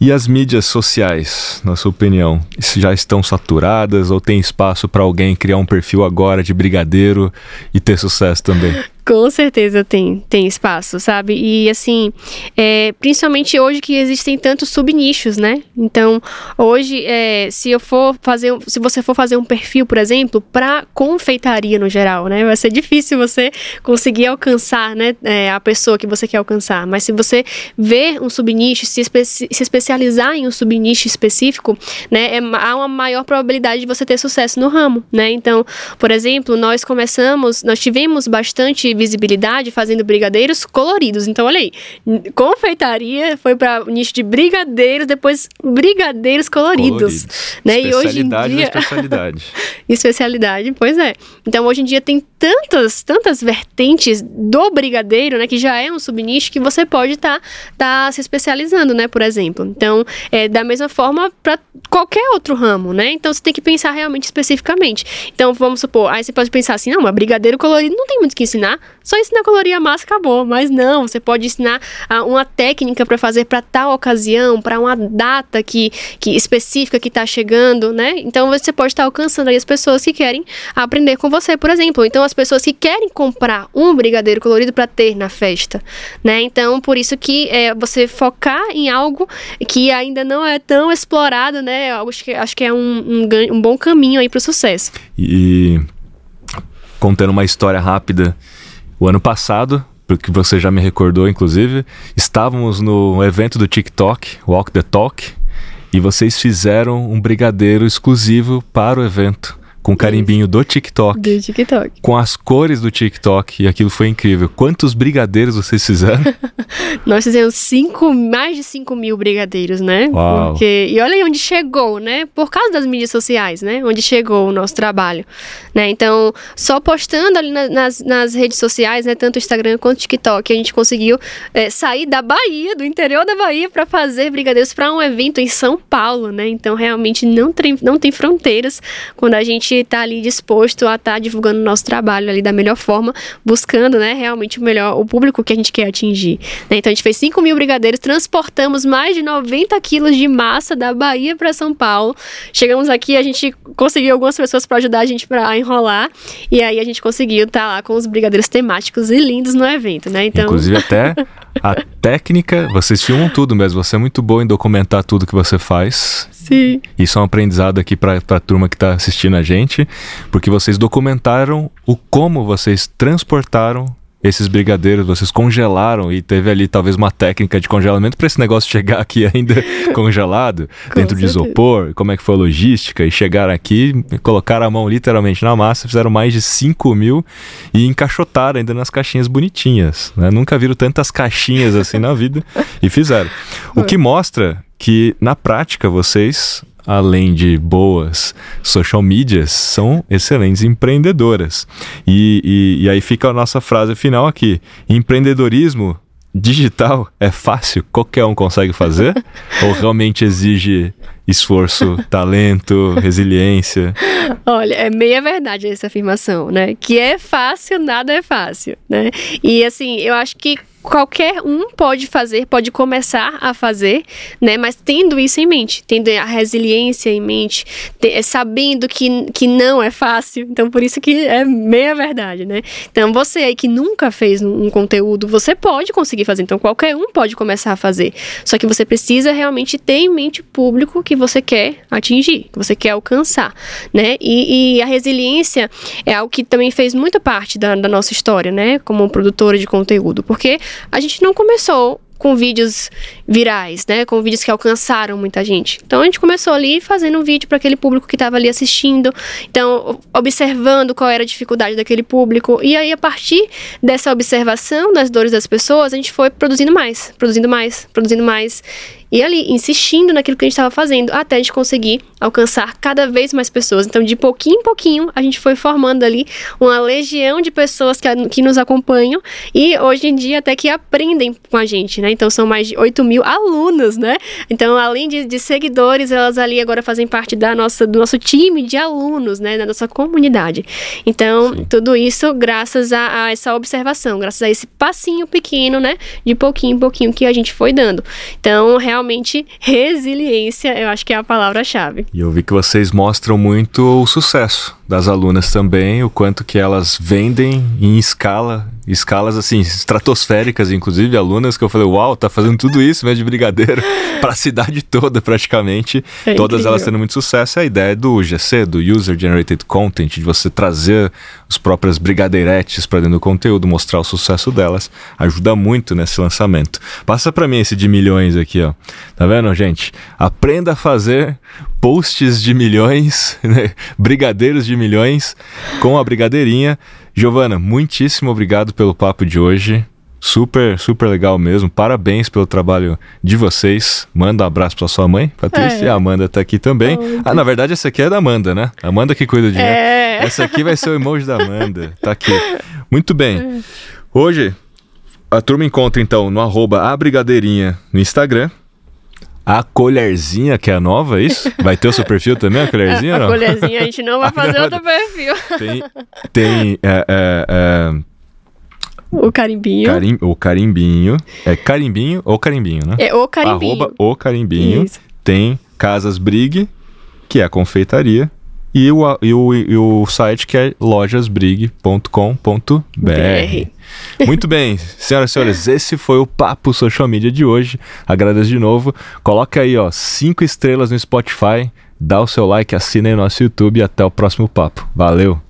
E as mídias sociais, na sua opinião, já estão saturadas ou tem espaço para alguém criar um perfil agora de brigadeiro e ter sucesso também? Com certeza tem, tem espaço, sabe? E assim, é, principalmente hoje que existem tantos subnichos, né? Então, hoje, é, se eu for fazer, se você for fazer um perfil, por exemplo, para confeitaria no geral, né? Vai ser difícil você conseguir alcançar, né? É, a pessoa que você quer alcançar. Mas se você ver um subnicho, se, espe se especializar em um subnicho específico, né? É, há uma maior probabilidade de você ter sucesso no ramo, né? Então, por exemplo, nós começamos, nós tivemos bastante visibilidade fazendo brigadeiros coloridos. Então, olha aí, confeitaria foi para o nicho de brigadeiros, depois brigadeiros coloridos. coloridos. Né? E hoje em dia. especialidade. especialidade, pois é. Então, hoje em dia tem tantas, tantas vertentes do brigadeiro, né, que já é um subnicho que você pode estar tá, tá se especializando, né, por exemplo. Então, é da mesma forma para qualquer outro ramo, né? Então, você tem que pensar realmente especificamente. Então, vamos supor, aí você pode pensar assim, não, mas brigadeiro colorido não tem muito o que ensinar só ensinar a colorir a massa acabou. Mas não, você pode ensinar ah, uma técnica para fazer para tal ocasião, para uma data que, que específica que está chegando, né? Então você pode estar tá alcançando aí as pessoas que querem aprender com você, por exemplo. Então as pessoas que querem comprar um brigadeiro colorido para ter na festa, né? Então por isso que é, você focar em algo que ainda não é tão explorado, né? Acho que, acho que é um, um, um bom caminho aí para o sucesso. E contando uma história rápida o ano passado, porque você já me recordou, inclusive, estávamos no evento do TikTok, Walk the Talk, e vocês fizeram um brigadeiro exclusivo para o evento com carimbinho do TikTok. Do TikTok. Com as cores do TikTok. E aquilo foi incrível. Quantos brigadeiros vocês fizeram? Nós fizemos cinco, mais de 5 mil brigadeiros, né? Uau. Porque, e olha aí onde chegou, né? Por causa das mídias sociais, né? Onde chegou o nosso trabalho. Né? Então, só postando ali na, nas, nas redes sociais, né? Tanto o Instagram quanto o TikTok, a gente conseguiu é, sair da Bahia, do interior da Bahia, para fazer brigadeiros para um evento em São Paulo, né? Então, realmente não tem, não tem fronteiras quando a gente gente está ali disposto a estar tá divulgando o nosso trabalho ali da melhor forma, buscando, né, realmente o melhor, o público que a gente quer atingir. Né? Então a gente fez 5 mil brigadeiros, transportamos mais de 90 quilos de massa da Bahia para São Paulo. Chegamos aqui, a gente conseguiu algumas pessoas para ajudar a gente para enrolar, e aí a gente conseguiu estar tá lá com os brigadeiros temáticos e lindos no evento, né? Então... Inclusive até a técnica, vocês filmam tudo mesmo, você é muito bom em documentar tudo que você faz. Sim. Isso é um aprendizado aqui para a turma que está assistindo a gente, porque vocês documentaram o como vocês transportaram esses brigadeiros, vocês congelaram e teve ali talvez uma técnica de congelamento para esse negócio chegar aqui ainda congelado, dentro certeza. de isopor, como é que foi a logística, e chegaram aqui, colocaram a mão literalmente na massa, fizeram mais de 5 mil e encaixotaram ainda nas caixinhas bonitinhas. Né? Nunca viram tantas caixinhas assim na vida e fizeram. O que mostra que na prática vocês além de boas social medias, são excelentes empreendedoras. E, e, e aí fica a nossa frase final aqui: empreendedorismo digital é fácil, qualquer um consegue fazer? ou realmente exige esforço, talento, resiliência? Olha, é meia verdade essa afirmação, né? Que é fácil, nada é fácil, né? E assim, eu acho que qualquer um pode fazer, pode começar a fazer, né? Mas tendo isso em mente, tendo a resiliência em mente, ter, sabendo que, que não é fácil. Então, por isso que é meia verdade, né? Então, você aí que nunca fez um, um conteúdo, você pode conseguir fazer. Então, qualquer um pode começar a fazer. Só que você precisa realmente ter em mente o público que você quer atingir, que você quer alcançar, né? E, e a resiliência é algo que também fez muita parte da, da nossa história, né? Como produtora de conteúdo, porque a gente não começou com vídeos virais, né? Com vídeos que alcançaram muita gente. Então a gente começou ali fazendo um vídeo para aquele público que estava ali assistindo, então observando qual era a dificuldade daquele público e aí a partir dessa observação das dores das pessoas, a gente foi produzindo mais, produzindo mais, produzindo mais e ali, insistindo naquilo que a gente estava fazendo, até a gente conseguir alcançar cada vez mais pessoas. Então, de pouquinho em pouquinho, a gente foi formando ali uma legião de pessoas que, que nos acompanham e hoje em dia até que aprendem com a gente, né? Então, são mais de 8 mil alunos, né? Então, além de, de seguidores, elas ali agora fazem parte da nossa, do nosso time de alunos, né? Da nossa comunidade. Então, Sim. tudo isso graças a, a essa observação, graças a esse passinho pequeno, né? De pouquinho em pouquinho que a gente foi dando. Então, realmente realmente resiliência, eu acho que é a palavra-chave. E eu vi que vocês mostram muito o sucesso das alunas também, o quanto que elas vendem em escala, escalas assim, estratosféricas, inclusive alunas que eu falei, uau, tá fazendo tudo isso, né, de brigadeiro, para a cidade toda praticamente, é todas elas tendo muito sucesso. É a ideia do GC, do User Generated Content, de você trazer os próprios brigadeiretes para dentro do conteúdo, mostrar o sucesso delas, ajuda muito nesse lançamento. Passa para mim esse de milhões aqui, ó. Tá vendo, gente? Aprenda a fazer posts de milhões, né? brigadeiros de milhões com a brigadeirinha. Giovana, muitíssimo obrigado pelo papo de hoje. Super, super legal mesmo. Parabéns pelo trabalho de vocês. Manda um abraço pra sua mãe, Patrícia. É. A Amanda tá aqui também. Ah, na verdade, essa aqui é da Amanda, né? Amanda que cuida de mim. É. Essa aqui vai ser o emoji da Amanda. Tá aqui. Muito bem. Hoje, a turma encontra então no arroba a brigadeirinha no Instagram a colherzinha, que é a nova, é isso? Vai ter o seu perfil também, a colherzinha? A, a colherzinha, a gente não vai fazer outro perfil. Tem. tem é, é, é... O carimbinho. Carim, o carimbinho. É carimbinho ou carimbinho, né? É o carimbinho. Arroba o carimbinho. Isso. Tem Casas Brig, que é a confeitaria. E o, e o, e o site que é lojasbrig.com.br. Muito bem, senhoras e senhores, esse foi o Papo Social Media de hoje. Agradeço de novo. Coloca aí, ó, cinco estrelas no Spotify, dá o seu like, assina aí no nosso YouTube e até o próximo papo. Valeu!